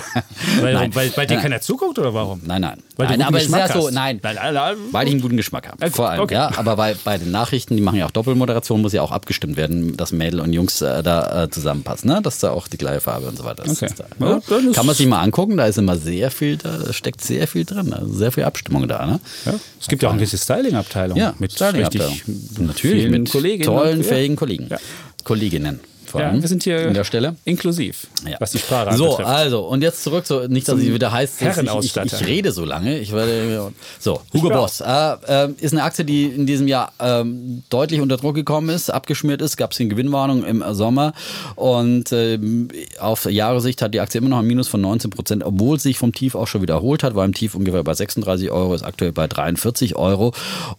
Weil, nein, weil bei dir keiner zuguckt oder warum? Nein, nein. Weil nein aber es ist ja Geschmack so, nein. Nein, nein, nein. Weil ich einen guten Geschmack habe. Okay, Vor allem, okay. ja. Aber bei, bei den Nachrichten, die machen ja auch Doppelmoderation, muss ja auch abgestimmt werden, dass Mädel und Jungs äh, da äh, zusammenpassen, ne? Dass da auch die gleiche Farbe und so weiter ist. Okay. Da, Ja, ne? ist- Kann man sich mal angucken, da ist immer sehr viel, da steckt sehr viel drin, also sehr viel Abstimmung da, ne? Ja, es gibt ja auch eine gewisse Styling-Abteilung. Ja, mit Stylingabteilung. Natürlich mit tollen, ja. fähigen Kollegen. Ja. Kolleginnen. Vor Ja, wir sind hier an der Stelle. inklusiv, Ja. was die Sprache So, anbetrifft. also, und jetzt zurück zu, nicht, dass ich wieder heißt, ich, ich, ich rede so lange. Ich werde, so, Hugo. Boss äh, äh, ist eine Aktie, die in diesem Jahr ähm, deutlich unter Druck gekommen ist, abgeschmiert ist, gab es eine Gewinnwarnung im Sommer und ähm, auf Jahressicht hat die Aktie immer noch ein Minus von 19 Prozent, obwohl es sich vom Tief auch schon wieder erholt hat, war im Tief ungefähr bei 36 Euro, ist aktuell bei 43 Euro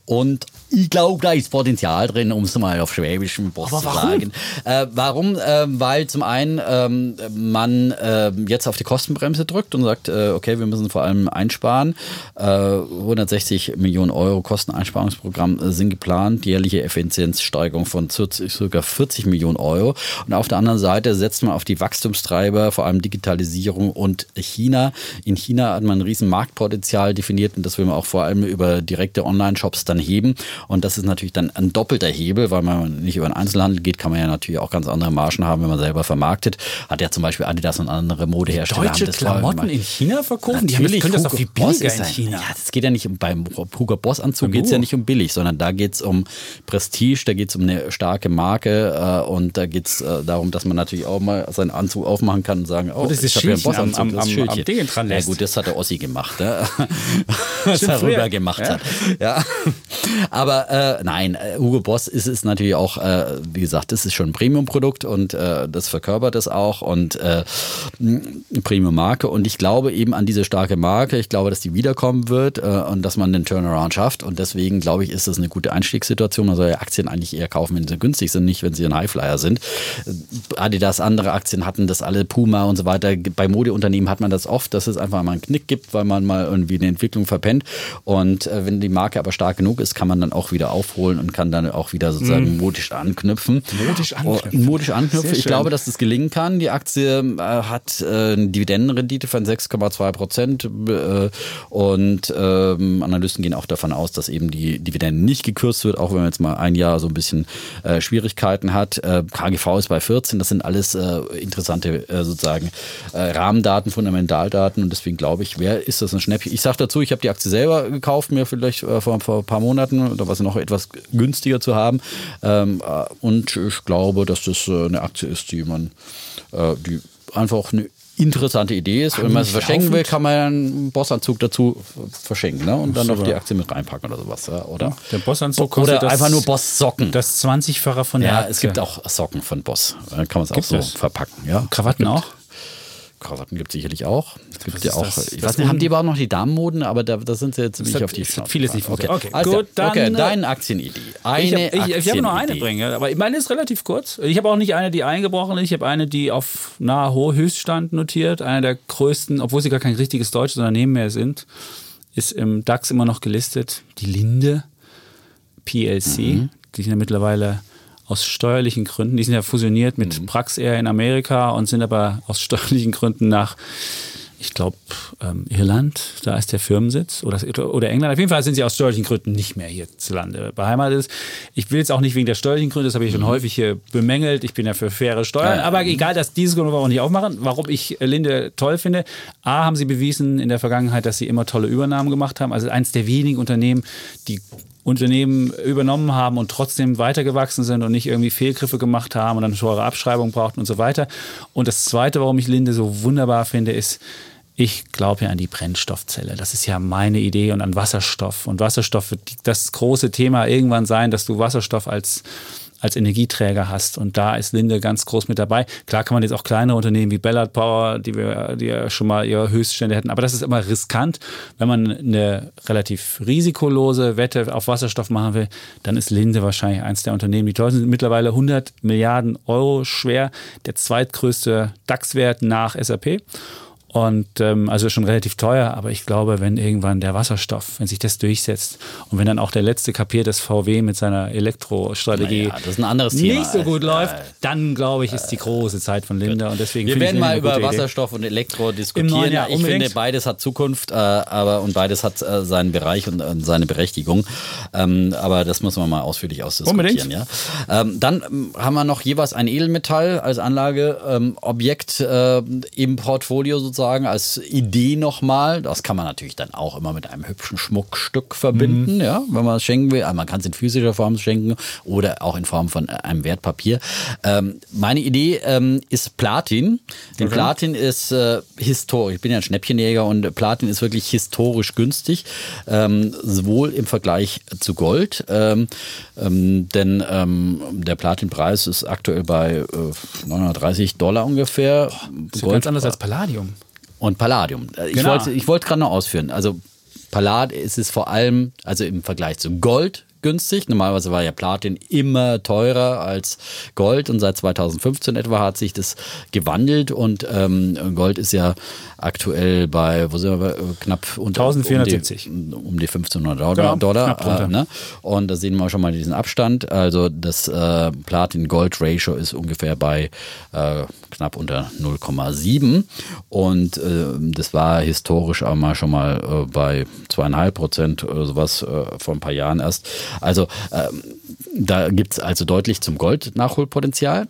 und ich glaube, da ist Potenzial drin, um es mal auf schwäbischem Boss zu sagen. Äh, warum? Ähm, weil zum einen ähm, man ähm, jetzt auf die Kostenbremse drückt und sagt, äh, okay, wir müssen vor allem einsparen. Äh, 160 Millionen Euro Kosteneinsparungsprogramm äh, sind geplant, jährliche Effizienzsteigerung von ca. 40 Millionen Euro. Und auf der anderen Seite setzt man auf die Wachstumstreiber, vor allem Digitalisierung und China. In China hat man ein riesen Marktpotenzial definiert und das will man auch vor allem über direkte Online-Shops dann heben. Und das ist natürlich dann ein doppelter Hebel, weil man nicht über den Einzelhandel geht, kann man ja natürlich auch ganz andere Margen haben, wenn man selber vermarktet. Hat ja zum Beispiel Adidas und andere Modehersteller. Deutsche haben das Klamotten in China verkaufen? Die Natürlich, können das Hugo viel Boss billiger ist in China. Ja, das geht ja nicht um, beim Hugo Boss Anzug geht es ja nicht um billig, sondern da geht es um Prestige, da geht es um eine starke Marke äh, und da geht es äh, darum, dass man natürlich auch mal seinen Anzug aufmachen kann und sagen, oh, das ist ich habe ja einen Schildchen am- am- das Schildchen. am Dingen dran Ja lässt. gut, das hat der Ossi gemacht, ja. was er rüber gemacht Ja. hat. Ja. Aber äh, nein, äh, Hugo Boss ist es natürlich auch, äh, wie gesagt, das ist schon ein Premium-Produkt und äh, das verkörpert es auch und äh, eine Premium-Marke. Und ich glaube eben an diese starke Marke. Ich glaube, dass die wiederkommen wird äh, und dass man den Turnaround schafft. Und deswegen glaube ich, ist das eine gute Einstiegssituation. Man soll ja Aktien eigentlich eher kaufen, wenn sie günstig sind, nicht wenn sie ein Highflyer sind. Äh, Adidas, andere Aktien hatten das alle, Puma und so weiter. Bei Modeunternehmen hat man das oft, dass es einfach mal einen Knick gibt, weil man mal irgendwie eine Entwicklung verpennt. Und äh, wenn die Marke aber stark genug ist, kann man dann auch wieder aufholen und kann dann auch wieder sozusagen modisch anknüpfen. Modisch anknüpfen. Oh, modisch anknüpfen. Sehr Ich glaube, dass das gelingen kann. Die Aktie äh, hat äh, eine Dividendenrendite von 6,2 Prozent äh, und ähm, Analysten gehen auch davon aus, dass eben die Dividende nicht gekürzt wird, auch wenn man jetzt mal ein Jahr so ein bisschen Schwierigkeiten hat. KGV ist bei 14. Das sind alles interessante sozusagen Rahmendaten, Fundamentaldaten und deswegen glaube ich, wer ist das ein Schnäppchen? Ich sage dazu, ich habe die Aktie selber gekauft, mir vielleicht vor, vor ein paar Monaten, da war sie noch etwas günstiger zu haben ähm, äh, und ich glaube, dass das eine Aktie ist, die man, äh, die einfach eine interessante Idee ist. Wenn man es verschenken will, kann man einen Bossanzug dazu verschenken ne? und dann noch die Aktie mit reinpacken oder sowas. Ja? Oder, der Bossanzug kostet oder einfach nur Boss-Socken. Das 20-fache von der Ja, Aktie. es gibt auch Socken von Boss. Dann kann man es auch so es? verpacken. Ja? Krawatten auch? Krawatten gibt es sicherlich auch. Es gibt ja auch, das? ich Das weiß nicht, haben die aber auch noch die Damenmoden, aber da, da sind sie jetzt ziemlich hat- auf die Schnauze vieles nicht. Okay, Okay, also, gut, dann, okay, deine Aktienidee. Ich Eine habe ich, ich hab noch eine bringen, aber meine ist relativ kurz. Ich habe auch nicht eine, die eingebrochen ist. Ich habe eine, die auf nahe Höchststand notiert. Eine der größten, obwohl sie gar kein richtiges deutsches Unternehmen mehr sind, ist im DAX immer noch gelistet. Die Linde PLC. Mhm. Die sind ja mittlerweile aus steuerlichen Gründen, die sind ja fusioniert mit Mhm. Praxair in Amerika und sind aber aus steuerlichen Gründen nach ich glaube, ähm, Irland, da ist der Firmensitz oder, oder England. Auf jeden Fall sind sie aus steuerlichen Gründen nicht mehr hierzulande beheimatet. Ich will jetzt auch nicht wegen der steuerlichen Gründe, das habe ich schon häufig hier bemängelt. Ich bin ja für faire Steuern. Ja, ja. Aber egal, dass dieses Grund auch nicht aufmachen. Warum ich Linde toll finde. A, haben sie bewiesen in der Vergangenheit, dass sie immer tolle Übernahmen gemacht haben. Also eins der wenigen Unternehmen, die Unternehmen übernommen haben und trotzdem weitergewachsen sind und nicht irgendwie Fehlgriffe gemacht haben und dann teure Abschreibung brauchten und so weiter. Und das Zweite, warum ich Linde so wunderbar finde, ist, ich glaube ja an die Brennstoffzelle. Das ist ja meine Idee und an Wasserstoff. Und Wasserstoff wird das große Thema irgendwann sein, dass du Wasserstoff als als Energieträger hast. Und da ist Linde ganz groß mit dabei. Klar kann man jetzt auch kleinere Unternehmen wie Ballard Power, die wir, die ja schon mal ihre Höchststände hätten. Aber das ist immer riskant. Wenn man eine relativ risikolose Wette auf Wasserstoff machen will, dann ist Linde wahrscheinlich eins der Unternehmen, die teuer sind. Mittlerweile 100 Milliarden Euro schwer. Der zweitgrößte DAX-Wert nach SAP. Und ähm, also schon relativ teuer, aber ich glaube, wenn irgendwann der Wasserstoff, wenn sich das durchsetzt und wenn dann auch der letzte kapiert, dass VW mit seiner Elektrostrategie Naja, das ist ein anderes Thema. nicht so gut läuft, dann glaube ich, ist die große Zeit von Linda und deswegen Wir werden mal über Idee. Wasserstoff und Elektro diskutieren. Jahr ich unbedingt. finde, beides hat Zukunft, äh, aber und beides hat äh, seinen Bereich und äh, seine Berechtigung. Ähm, aber das muss man mal ausführlich ausdiskutieren. Ja? Ähm, dann ähm, haben wir noch jeweils ein Edelmetall als Anlageobjekt äh, im Portfolio sozusagen als Idee nochmal. Das kann man natürlich dann auch immer mit einem hübschen Schmuckstück verbinden, Mhm. ja, wenn man es schenken will. Also man kann es in physischer Form schenken oder auch in Form von äh, einem Wertpapier. Ähm, meine Idee ähm, ist Platin. Denn Platin ist äh, historisch. Ich bin ja ein Schnäppchenjäger und Platin ist wirklich historisch günstig, ähm, sowohl im Vergleich zu Gold. Ähm, ähm, denn ähm, der Platinpreis ist aktuell bei äh, 930 Dollar ungefähr. Das ist ja ganz anders als Palladium. Und Palladium. Äh, Ich Genau. wollte ich wollte gerade noch ausführen. Also Pallad ist es vor allem, also im Vergleich zu Gold günstig. Normalerweise war ja Platin immer teurer als Gold und seit 2015 etwa hat sich das gewandelt und ähm, Gold ist ja aktuell bei, wo sind wir, äh, knapp unter 1470. Um die, um die 1500 Dollar. Genau, Dollar äh, ne? Und da sehen wir schon mal diesen Abstand. Also das äh, Platin-Gold-Ratio ist ungefähr bei äh, knapp unter 0,7 und äh, das war historisch auch mal schon mal äh, bei zweieinhalb Prozent oder sowas äh, vor ein paar Jahren erst. Also ähm, da gibt es also deutlich zum Gold Nachholpotenzial.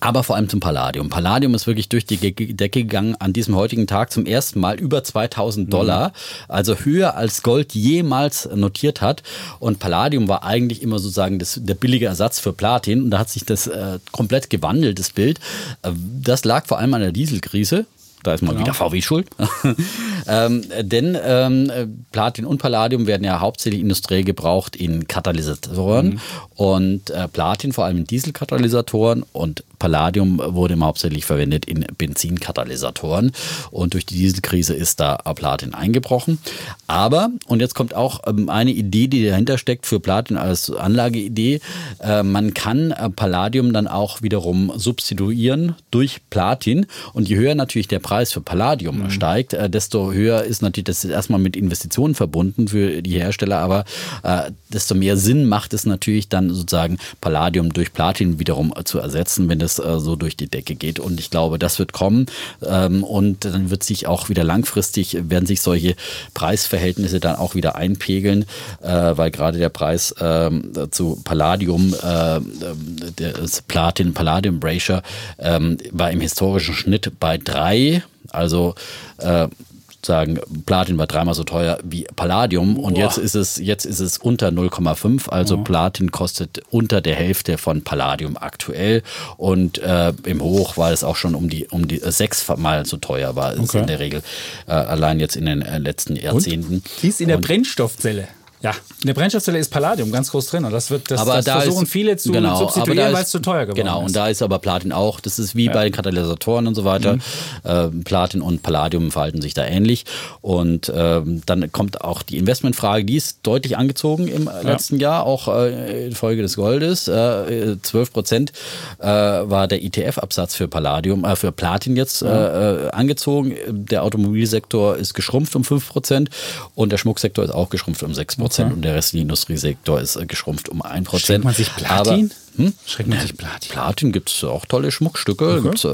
Aber vor allem zum Palladium. Palladium ist wirklich durch die Decke gegangen an diesem heutigen Tag zum ersten Mal über 2000 Dollar. Also höher als Gold jemals notiert hat. Und Palladium war eigentlich immer sozusagen das, der billige Ersatz für Platin. Und da hat sich das äh, komplett gewandelt, das Bild. Äh, das lag vor allem an der Dieselkrise. Da ist mal wieder VW schuld. ähm, denn ähm, äh, Platin und Palladium werden ja hauptsächlich industriell gebraucht in Katalysatoren. Und äh, Platin vor allem in Dieselkatalysatoren und Palladium wurde immer hauptsächlich verwendet in Benzinkatalysatoren. Und durch die Dieselkrise ist da Platin eingebrochen. Aber, und jetzt kommt auch ähm, eine Idee, die dahinter steckt für Platin als Anlageidee, äh, man kann äh, Palladium dann auch wiederum substituieren durch Platin. Und je höher natürlich der Preis für Palladium steigt, äh, desto höher ist natürlich das ist erstmal mit Investitionen verbunden für die Hersteller, aber äh, desto mehr Sinn macht es natürlich dann sozusagen Palladium durch Platin wiederum äh, zu ersetzen, wenn das äh, so durch die Decke geht. Und ich glaube, das wird kommen. Ähm, und dann wird sich auch wieder langfristig, werden sich solche Preisverhältnisse dann auch wieder einpegeln, äh, weil gerade der Preis ähm, zu Palladium, äh, das Platin-Palladium-Ratio, ähm, war im historischen Schnitt bei drei. Also äh, sagen, Platin war dreimal so teuer wie Palladium und Boah. jetzt ist es jetzt ist es unter 0,5, also Platin kostet unter der Hälfte von Palladium aktuell und äh, im Hoch war es auch schon um die um die äh, sechsmal so teuer war es Okay. in der Regel äh, allein jetzt in den äh, letzten Jahrzehnten. Die ist in der Und- Brennstoffzelle. Ja, in der Brennstoffzelle ist Palladium ganz groß drin und das wird das, das da versuchen ist, viele zu genau, aber substituieren, weil es zu teuer geworden Genau, ist. und da ist aber Platin auch, das ist wie bei den Katalysatoren und so weiter. Mhm. Ähm, Platin und Palladium verhalten sich da ähnlich. Und ähm, dann kommt auch die Investmentfrage, die ist deutlich angezogen im letzten Jahr, auch äh, infolge des Goldes. Äh, 12 Prozent äh, war der ETF-Absatz für Palladium, äh, für Platin jetzt äh, äh, angezogen. Der Automobilsektor ist geschrumpft um 5 Prozent und der Schmucksektor ist auch geschrumpft um 6 Prozent Okay. und der restliche Industriesektor ist äh, geschrumpft um 1 Schreckt Prozent. man sich Platin? Hm? Schreckt man sich Platin? Platin gibt es auch tolle Schmuckstücke. Gibt's, äh,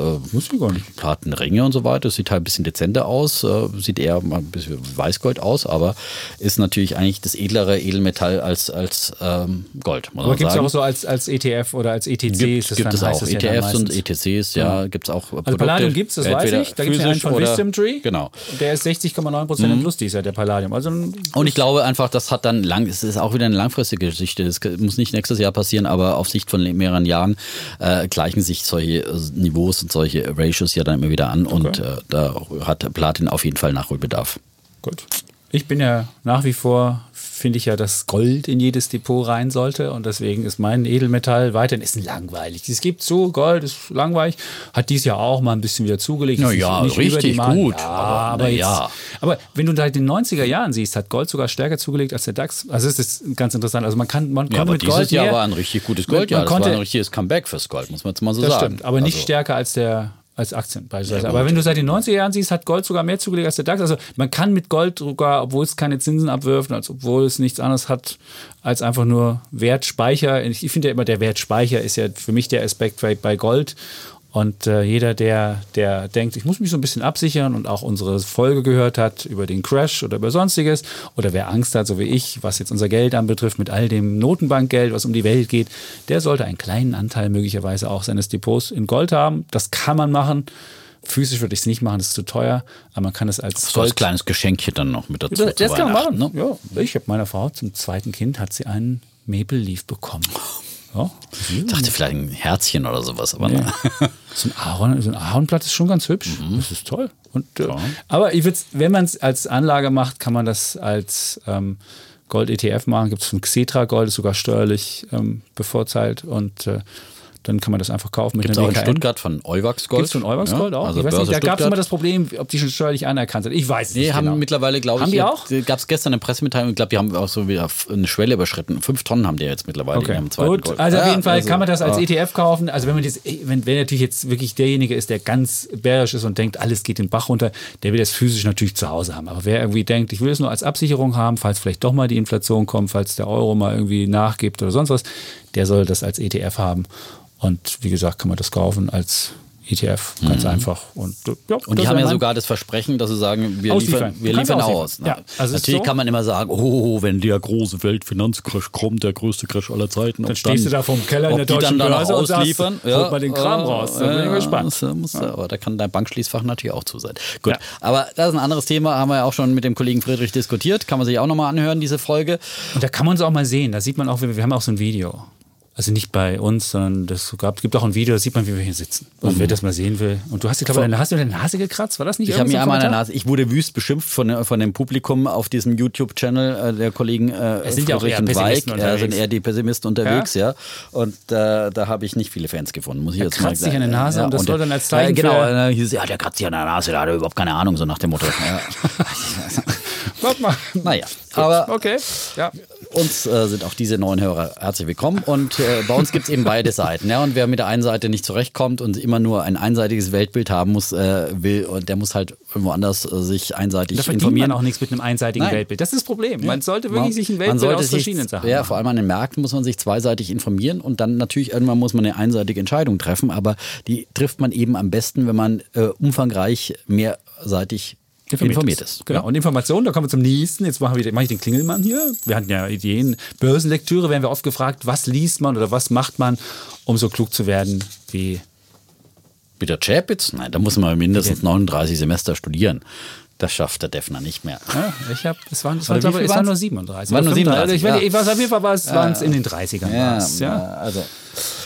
gar nicht. Platinringe und so weiter. Sieht halt ein bisschen dezenter aus, äh, sieht eher ein bisschen Weißgold aus, aber ist natürlich eigentlich das edlere Edelmetall als, als ähm, Gold, Aber gibt es auch so als, als ETF oder als ETC? Gibt, ist das gibt dann, es auch das ja ETFs und. ETCs, ja, gibt es auch Produkte. Also Palladium gibt es, das weiß ich. Da gibt es ja einen von Wisdom Tree. Genau. Der ist 60,9 Prozent im Plus dieses Jahr, der Palladium. Also Und ich glaube einfach, das hat dann lang, es ist auch wieder eine langfristige Geschichte. Das muss nicht nächstes Jahr passieren, aber auf Sicht von mehreren Jahren äh, gleichen sich solche äh, Niveaus und solche Ratios ja dann immer wieder an und äh, da hat Platin auf jeden Fall Nachholbedarf. Gut. Ich bin ja nach wie vor, finde ich ja, dass Gold in jedes Depot rein sollte und deswegen ist mein Edelmetall weiterhin ist langweilig. Es gibt so, Gold ist langweilig, hat dies Jahr auch mal ein bisschen wieder zugelegt. Na Ist ja, nicht über die richtig gut, Ja, aber aber, jetzt, ja. aber wenn du seit den 90er Jahren siehst, hat Gold sogar stärker zugelegt als der DAX. Also es ist ganz interessant. Also man kann, man Ja, konnte mit dieses Gold Jahr mehr- war ein richtig gutes Man- Gold, ja. man Das war konnte- ein richtiges Comeback fürs Gold, muss man jetzt mal so Das sagen. stimmt, aber nicht Also, stärker als der als Aktien beispielsweise. Ja, aber wenn du seit den 90er Jahren siehst, hat Gold sogar mehr zugelegt als der DAX. Also man kann mit Gold sogar, obwohl es keine Zinsen abwirft, als obwohl es nichts anderes hat als einfach nur Wertspeicher. Ich finde ja immer, der Wertspeicher ist ja für mich der Aspekt bei, bei Gold. Und äh, jeder, der, der denkt, ich muss mich so ein bisschen absichern und auch unsere Folge gehört hat über den Crash oder über sonstiges, oder wer Angst hat, so wie ich, was jetzt unser Geld anbetrifft, mit all dem Notenbankgeld, was um die Welt geht, der sollte einen kleinen Anteil möglicherweise auch seines Depots in Gold haben. Das kann man machen. Physisch würde ich es nicht machen, das ist zu teuer, aber man kann es als So als kleines Geschenkchen dann noch mit dazu. das, das kann man machen. Ne? Ja, ich habe meiner Frau zum zweiten Kind hat sie einen Maple Leaf bekommen. Ja. Ich dachte vielleicht ein Herzchen oder sowas, aber Nee. ne. So ein, Ahorn, so ein Ahornblatt ist schon ganz hübsch. Mhm. Das ist toll. Und, äh, Aber ich wenn man es als Anlage macht, kann man das als ähm, Gold-ETF machen. Gibt es von Xetra Gold, ist sogar steuerlich ähm, bevorteilt. Und äh, dann kann man das einfach kaufen mit Gibt es auch in. Stuttgart von Euwax Gold. Gibt es von Euwax Ja, Gold auch? Also ich weiß nicht, da gab es immer das Problem, ob die schon steuerlich anerkannt sind. Ich weiß es Nee, nicht haben genau. mittlerweile, glaube ich, Haben die auch? Gab es gestern eine Pressemitteilung, ich glaube, die haben auch so wieder eine Schwelle überschritten. Fünf Tonnen haben die jetzt mittlerweile Okay. ihrem zweiten Gut, Gold. also auf jeden Fall also, kann man das als. ETF kaufen. Also wenn man das, wenn, wenn natürlich jetzt wirklich derjenige ist, der ganz bärisch ist und denkt, alles geht den Bach runter, der will das physisch natürlich zu Hause haben. Aber wer irgendwie denkt, ich will es nur als Absicherung haben, falls vielleicht doch mal die Inflation kommt, falls der Euro mal irgendwie nachgibt oder sonst was, der soll das als ETF haben. Und wie gesagt, kann man das kaufen als ETF, ganz einfach. Und, ja, Mhm. Und die haben ja sogar das Versprechen, dass sie sagen, wir Ausliefern. liefern, wir kannst liefern aus. Ja, Na, also Natürlich so. kann man immer sagen, oh, wenn der große Weltfinanzcrash kommt, der größte Crash aller Zeiten. Dann stehst du da vorm Keller in der deutschen dann, dann Börse und sagst, ausliefern. holt mal den Kram äh, raus. Da bin ich ja, gespannt. das, äh, muss, Aber da kann dein Bankschließfach natürlich auch zu sein. Gut, Ja. aber das ist ein anderes Thema, haben wir ja auch schon mit dem Kollegen Friedrich diskutiert. Kann man sich auch nochmal anhören, diese Folge. Und da kann man es auch mal sehen. Da sieht man auch, wir, wir haben auch so ein Video. Also nicht bei uns, sondern das gab, gibt auch ein Video, da sieht man, wie wir hier sitzen. Und wer das mal sehen will. Und du hast dir, glaube ich, deine- hast du deine Nase gekratzt? War das nicht Ich habe mir einmal Kommentar? Nase, ich wurde wüst beschimpft von, von dem Publikum auf diesem YouTube-Channel äh, der Kollegen äh, Es sind ja auch Friedrich eher und Weig. Ja, sind eher die Pessimisten unterwegs, ja. Und äh, da habe ich nicht viele Fans gefunden, muss ich jetzt mal kratzt sagen. sich an der Nase und das soll dann als Zeichen äh, Genau, für- äh, hieß, ja, der kratzt sich an der Nase, da hat er überhaupt keine Ahnung, so nach dem Motto. Ja. Warte mal. naja, aber Okay, ja. uns äh, sind auch diese neuen Hörer herzlich willkommen. Und äh, bei uns gibt es eben beide Seiten. Ja? Und wer mit der einen Seite nicht zurechtkommt und immer nur ein einseitiges Weltbild haben muss, äh, will, und der muss halt irgendwo anders äh, sich einseitig Da informieren. man auch nichts mit einem einseitigen Nein. Weltbild. Das ist das Problem. Man sollte wirklich Man- sich ein Weltbild aus sich- verschiedenen Sachen Ja, machen. vor allem an den Märkten muss man sich zweiseitig informieren und dann natürlich irgendwann muss man eine einseitige Entscheidung treffen, aber die trifft man eben am besten, wenn man äh, umfangreich mehrseitig informiert, ist. Genau. Und Informationen, da kommen wir zum nächsten. Jetzt mache ich, mach ich den Klingelmann hier. Wir hatten ja Ideen. Börsenlektüre werden wir oft gefragt, was liest man oder was macht man, um so klug zu werden wie Mit der Chapitz? Nein, da muss man mindestens 39 Semester studieren. Das schafft der Defner nicht mehr. Ja, ich habe, es waren, es waren, wie viel es waren nur 37. Waren nur 35. 37, Ich, weiß, ja. ich weiß, auf jeden Fall war es, waren es in den 30ern. Ja, ja. also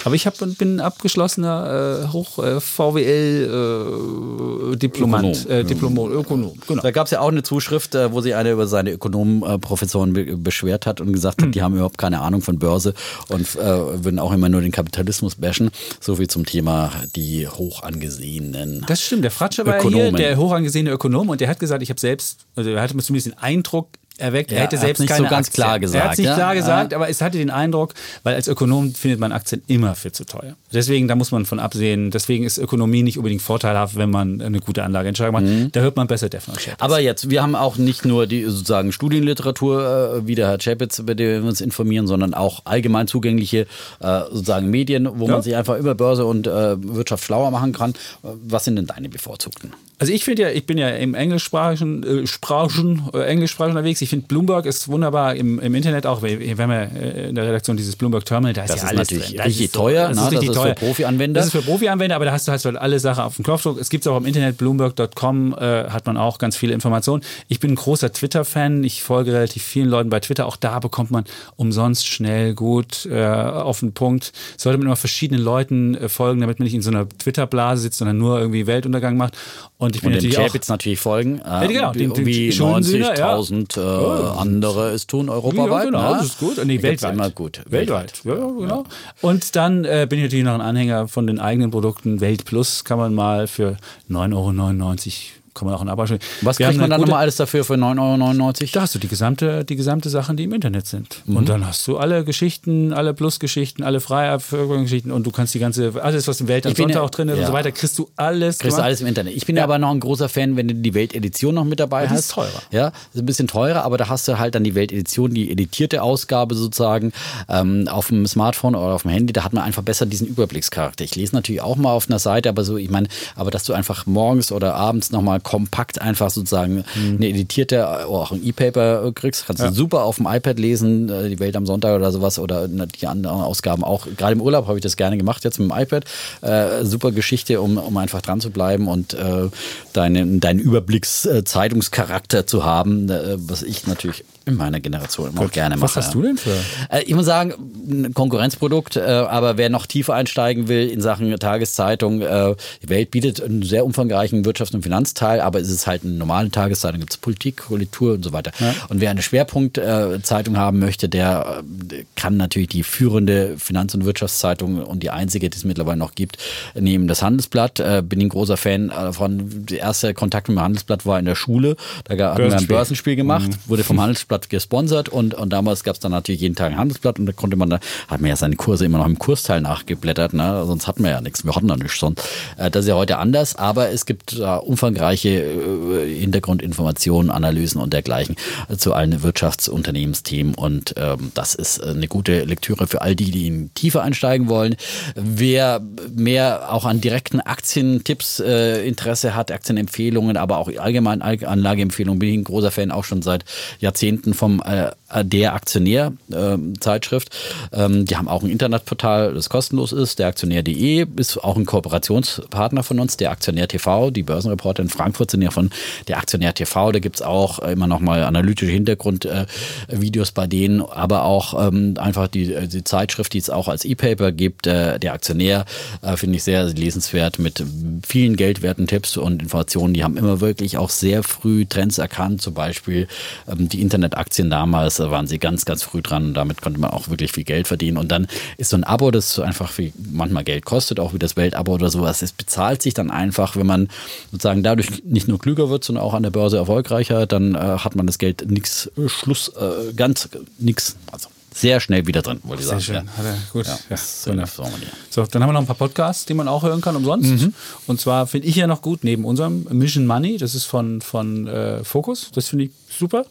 Aber ich hab, bin abgeschlossener äh, Hoch äh, VWL äh, Diplomant, Ökonom. äh, Diplom Ökonom. Genau. Da gab es ja auch eine Zuschrift, äh, wo sich einer über seine Ökonomenprofessoren be beschwert hat und gesagt hat, die haben überhaupt keine Ahnung von Börse und äh, würden auch immer nur den Kapitalismus bashen. So viel zum Thema die hoch angesehenen. Das stimmt. Der Fratscher war hier, der hochangesehene Ökonom, und der hat gesagt, ich habe selbst, also er hatte zumindest den Eindruck erweckt, er Ja, hätte er selbst nicht keine so ganz Aktien. klar Er gesagt, hat es nicht ja? klar gesagt, aber es hatte den Eindruck, weil als Ökonom findet man Aktien immer viel zu teuer. Deswegen, da muss man von absehen. Deswegen ist Ökonomie nicht unbedingt vorteilhaft, wenn man eine gute Anlageentscheidung macht. Mhm. Da hört man besser und Schäfer. Aber jetzt, wir haben auch nicht nur die sozusagen Studienliteratur, äh, wie der Herr Chapitz, über die wir uns informieren, sondern auch allgemein zugängliche äh, sozusagen Medien, wo Ja. man sich einfach über Börse und äh, Wirtschaft schlauer machen kann. Was sind denn deine bevorzugten? Also ich finde ja, ich bin ja im englischsprachigen äh, Sprachen, äh, englischsprachig unterwegs. Ich finde Bloomberg ist wunderbar im, im Internet auch. Wir, wir haben ja äh, in der Redaktion dieses Bloomberg Terminal, da ist Das ja ist alles natürlich drin. Das richtig ist so- teuer, Das ne? ist richtig Das ist teuer. für Profi-Anwender. Das ist für Profi-Anwender, aber da hast du halt so alle Sachen auf dem Knopfdruck. Es gibt es auch im Internet, bloomberg.com äh, hat man auch ganz viele Informationen. Ich bin ein großer Twitter-Fan. Ich folge relativ vielen Leuten bei Twitter. Auch da bekommt man umsonst schnell gut äh, auf den Punkt. Sollte man immer verschiedenen Leuten äh, folgen, damit man nicht in so einer Twitter-Blase sitzt, sondern nur irgendwie Weltuntergang macht. Und ich bin Und dem natürlich auch Chapitz natürlich folgen. Äh, genau, wie dem- dem wie Schulensühner, ja. 90.000 äh, andere es tun europaweit. Ja, genau, ne? das ist gut. Nee, weltweit. Immer gut. Weltweit. Ja, ja, genau. Und dann äh, bin ich natürlich noch ein Anhänger von den eigenen Produkten. Welt Plus kann man mal für 9,99 Euro kann man auch Abo stellen. Was Wir kriegt man dann nochmal alles dafür für 9,99 Euro? Da hast du die gesamte, die gesamte Sachen, die im Internet sind. Mhm. Und dann hast du alle Geschichten, alle Plus-Geschichten, alle Geschichten und du kannst die ganze, alles, was im Welt am Sonntag ja- auch drin ist und ja. so weiter, kriegst du alles. Kriegst du alles im Internet. Ich bin ja. aber noch ein großer Fan, wenn du die Weltedition noch mit dabei Ja, hast. ist teurer. Ja, ist ein bisschen teurer, aber da hast du halt dann die Weltedition, die editierte Ausgabe sozusagen ähm, auf dem Smartphone oder auf dem Handy. Da hat man einfach besser diesen Überblickscharakter. Ich lese natürlich auch mal auf einer Seite, aber so, ich meine, aber dass du einfach morgens oder abends nochmal kompakt einfach sozusagen eine editierte, äh, auch ein E-Paper kriegst, kannst du super auf dem iPad lesen, äh, die Welt am Sonntag oder sowas oder die anderen Ausgaben auch. Gerade im Urlaub habe ich das gerne gemacht, jetzt mit dem iPad. Äh, super Geschichte, um, um einfach dran zu bleiben und äh, deinen, deinen Überblicks-Zeitungscharakter zu haben, äh, was ich natürlich in meiner Generation immer auch gerne mache. Was hast du denn für? Äh, ich muss sagen, ein Konkurrenzprodukt, äh, aber wer noch tiefer einsteigen will in Sachen Tageszeitung, die Welt bietet einen sehr umfangreichen Wirtschafts- und Finanzteil, aber es ist halt eine normale Tageszeitung, gibt es Politik, Kultur und so weiter. Und wer eine Schwerpunktzeitung haben möchte, der äh, kann natürlich die führende Finanz- und Wirtschaftszeitung und die einzige, die es mittlerweile noch gibt, nehmen. Das Handelsblatt, äh, bin ein großer Fan äh, von. Der erste Kontakt mit dem Handelsblatt war in der Schule. Da hatten wir ein Börsenspiel. Gemacht, wurde vom Handelsblatt gesponsert und, und damals gab es dann natürlich jeden Tag ein Handelsblatt und da konnte man, da hat man ja seine Kurse immer noch im Kursteil nachgeblättert, ne? sonst hatten wir ja nichts, wir hatten da nichts sonst. Äh, das ist ja heute anders, aber es gibt äh, umfangreiche äh, Hintergrundinformationen, Analysen und dergleichen äh, zu allen Wirtschaftsunternehmensthemen und ähm, das ist äh, eine gute Lektüre für all die, die in tiefer einsteigen wollen. Wer mehr auch an direkten Aktientipps äh, Interesse hat, Aktienempfehlungen, aber auch allgemein Al- Anlageempfehlungen, bin ich ein großer Fan auch schon seit Jahrzehnten vom äh, der Aktionär äh, Zeitschrift. Ähm, die haben auch ein Internetportal, das kostenlos ist. Der Aktionär.de ist auch ein Kooperationspartner von uns. Der Aktionär TV, die Börsenreporter in Frankfurt sind ja von der Aktionär TV. Da gibt's auch immer noch mal analytische Hintergrundvideos äh, bei denen, aber auch ähm, einfach die, äh, die Zeitschrift, die es auch als E-Paper gibt. Äh, der Aktionär äh, finde ich sehr lesenswert mit vielen geldwerten Tipps und Informationen. Die haben immer wirklich auch sehr früh Trends erkannt. Zum Beispiel ähm, die Internetaktien damals da waren sie ganz, ganz früh dran und damit konnte man auch wirklich viel Geld verdienen. Und dann ist so ein Abo, das einfach viel, manchmal Geld kostet, auch wie das Weltabo oder sowas. Es bezahlt sich dann einfach, wenn man sozusagen dadurch nicht nur klüger wird, sondern auch an der Börse erfolgreicher, dann äh, hat man das Geld nix, äh, Schluss, äh, ganz nix, also sehr schnell wieder drin, wollte ich Sehr sagen. schön. Hat er, gut. Ja, Ja, so. So, dann haben wir noch ein paar Podcasts, die man auch hören kann umsonst. Und zwar finde ich ja noch gut, neben unserem Mission Money, das ist von, von äh, Focus, das finde ich super.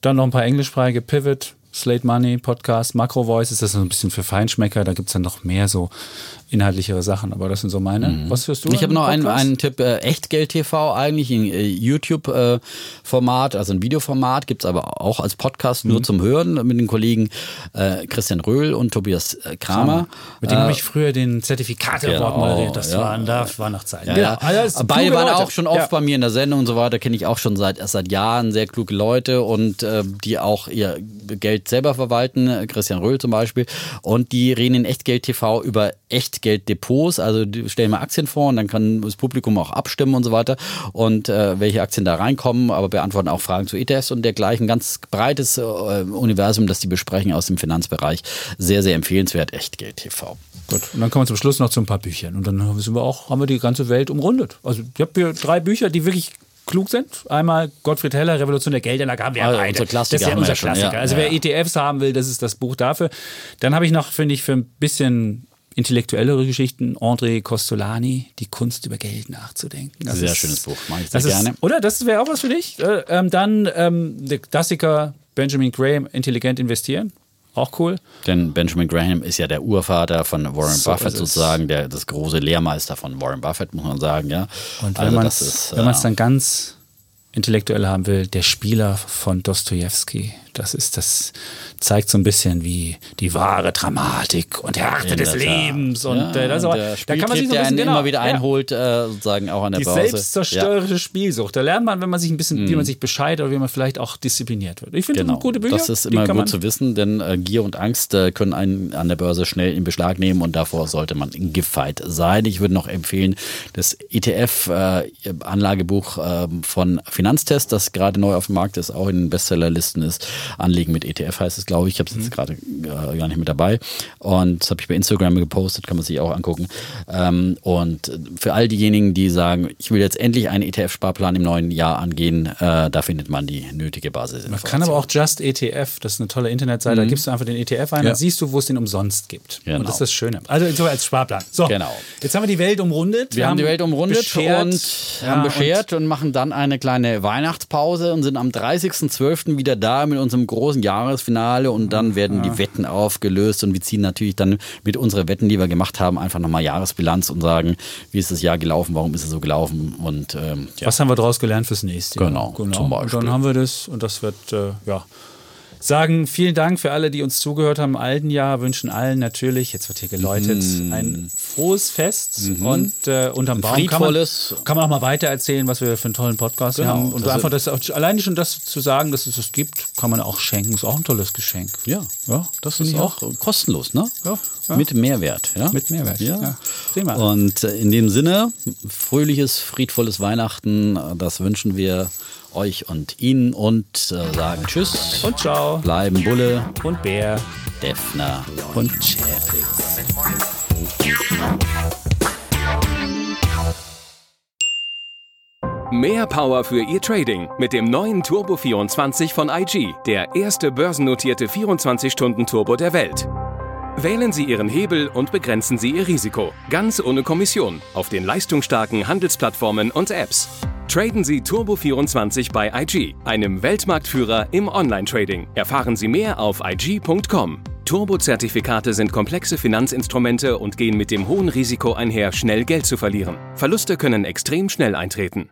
Dann noch ein paar englischsprachige Pivot, Slate Money, Podcast, Macro Voice, ist das so ein bisschen für Feinschmecker, da gibt es dann noch mehr so inhaltlichere Sachen, aber das sind so meine. Mhm. Was hörst du? Ich habe noch einen, einen Tipp, äh, Echtgeld TV eigentlich, ein äh, YouTube-Format, äh, also ein Videoformat, gibt es aber auch als Podcast mhm. nur zum Hören mit den Kollegen äh, Christian Röhl und Tobias äh, Kramer. Mit denen habe ich früher den Zertifikat genau, moderiert, das ja. waren, da war noch Zeit. Ja, ja. Also Beide waren Leute. auch schon oft bei mir in der Sendung und so weiter, kenne ich auch schon seit, erst seit Jahren sehr kluge Leute und äh, die auch ihr Geld selber verwalten, Christian Röhl zum Beispiel, und die reden in Echtgeld TV über Echtgelddepots, also stellen mal Aktien vor und dann kann das Publikum auch abstimmen und so weiter und äh, welche Aktien da reinkommen, aber beantworten auch Fragen zu ETFs und dergleichen. Ganz breites äh, Universum, das die besprechen aus dem Finanzbereich. Sehr, sehr empfehlenswert, Echtgeld TV. Gut, und dann kommen wir zum Schluss noch zu ein paar Büchern und dann haben wir auch, haben wir die ganze Welt umrundet. Also ich habe hier drei Bücher, die wirklich klug sind. Einmal Gottfried Heller, Revolution der Geldanlage, haben wir also beide. Das ist ja unser Klassiker. Ja, also wer ETFs haben will, das ist das Buch dafür. Dann habe ich noch, finde ich, für ein bisschen intellektuellere Geschichten. André Costolani, Die Kunst über Geld nachzudenken. Das sehr ist, schönes Buch, mag ich sehr gerne. Ist, oder? Das wäre auch was für dich. Äh, ähm, dann ähm, der Klassiker Benjamin Graham, Intelligent investieren. Auch cool. Denn Benjamin Graham ist ja der Urvater von Warren so Buffett sozusagen, der, das große Lehrmeister von Warren Buffett, muss man sagen, ja. Und wenn also man es äh, dann ganz intellektuell haben will, der Spieler von Dostoevsky. Das ist das zeigt so ein bisschen wie die wahre Dramatik und Härte des Lebens und ja, äh, das aber, da kann man sich so ein bisschen genau, immer wieder einholt, ja. äh, sozusagen auch an der die Börse. Die selbstzerstörerische ja. Spielsucht. Da lernt man, wenn man sich ein bisschen, mm. wie man sich bescheidet oder wie man vielleicht auch diszipliniert wird. Ich finde genau. das gute Bücher. Das ist immer gut zu wissen, denn äh, Gier und Angst äh, können einen an der Börse schnell in Beschlag nehmen und davor sollte man gefeit sein. Ich würde noch empfehlen, das ETF-Anlagebuch äh, ähm, von Finanztest, das gerade neu auf dem Markt ist, auch in den Bestsellerlisten ist. Anlegen mit ETF heißt es, glaube ich. Ich habe es jetzt mhm. gerade äh, gar nicht mit dabei. Und das habe ich bei Instagram gepostet, kann man sich auch angucken. Ähm, und für all diejenigen, die sagen, ich will jetzt endlich einen ETF-Sparplan im neuen Jahr angehen, äh, da findet man die nötige Basis. Man kann aber auch Just ETF, das ist eine tolle Internetseite, mhm. da gibst du einfach den ETF ein, ja. dann siehst du, wo es den umsonst gibt. Genau. Und das ist das Schöne. Also so als Sparplan. So, genau. jetzt haben wir die Welt umrundet. Wir, wir haben die Welt umrundet beschert, und ja, haben beschert und, und machen dann eine kleine Weihnachtspause und sind am 30.12. wieder da mit unserem großen Jahresfinale und dann werden die Wetten aufgelöst und wir ziehen natürlich dann mit unseren Wetten, die wir gemacht haben, einfach nochmal Jahresbilanz und sagen, wie ist das Jahr gelaufen, warum ist es so gelaufen und ähm, ja. was haben wir daraus gelernt fürs nächste Jahr. Genau, genau. Zum Beispiel. Und dann haben wir das und das wird äh, ja sagen vielen Dank für alle, die uns zugehört haben im alten Jahr, wünschen allen natürlich, jetzt wird hier geläutet, mhm. ein frohes Fest mhm. und äh, unterm Baum kann man, kann man auch mal weiter erzählen, was wir für einen tollen Podcast genau, haben. Und das einfach das, alleine schon das zu sagen, dass es es gibt, kann man auch schenken, ist auch ein tolles Geschenk. Ja, ja das ist auch, auch kostenlos, ne? Ja, ja. Mit Mehrwert. Ja? Mit Mehrwert, ja. ja. Und äh, in dem Sinne, fröhliches, friedvolles Weihnachten, das wünschen wir euch und Ihnen und äh, sagen Tschüss und Ciao. Bleiben Bulle und Bär, Defner und Chapitz. Mehr Power für Ihr Trading mit dem neuen Turbo 24 von IG, der erste börsennotierte 24-Stunden-Turbo der Welt. Wählen Sie Ihren Hebel und begrenzen Sie Ihr Risiko. Ganz ohne Kommission. Auf den leistungsstarken Handelsplattformen und Apps. Traden Sie Turbo24 bei IG, einem Weltmarktführer im Online-Trading. Erfahren Sie mehr auf IG.com. Turbo-Zertifikate sind komplexe Finanzinstrumente und gehen mit dem hohen Risiko einher, schnell Geld zu verlieren. Verluste können extrem schnell eintreten.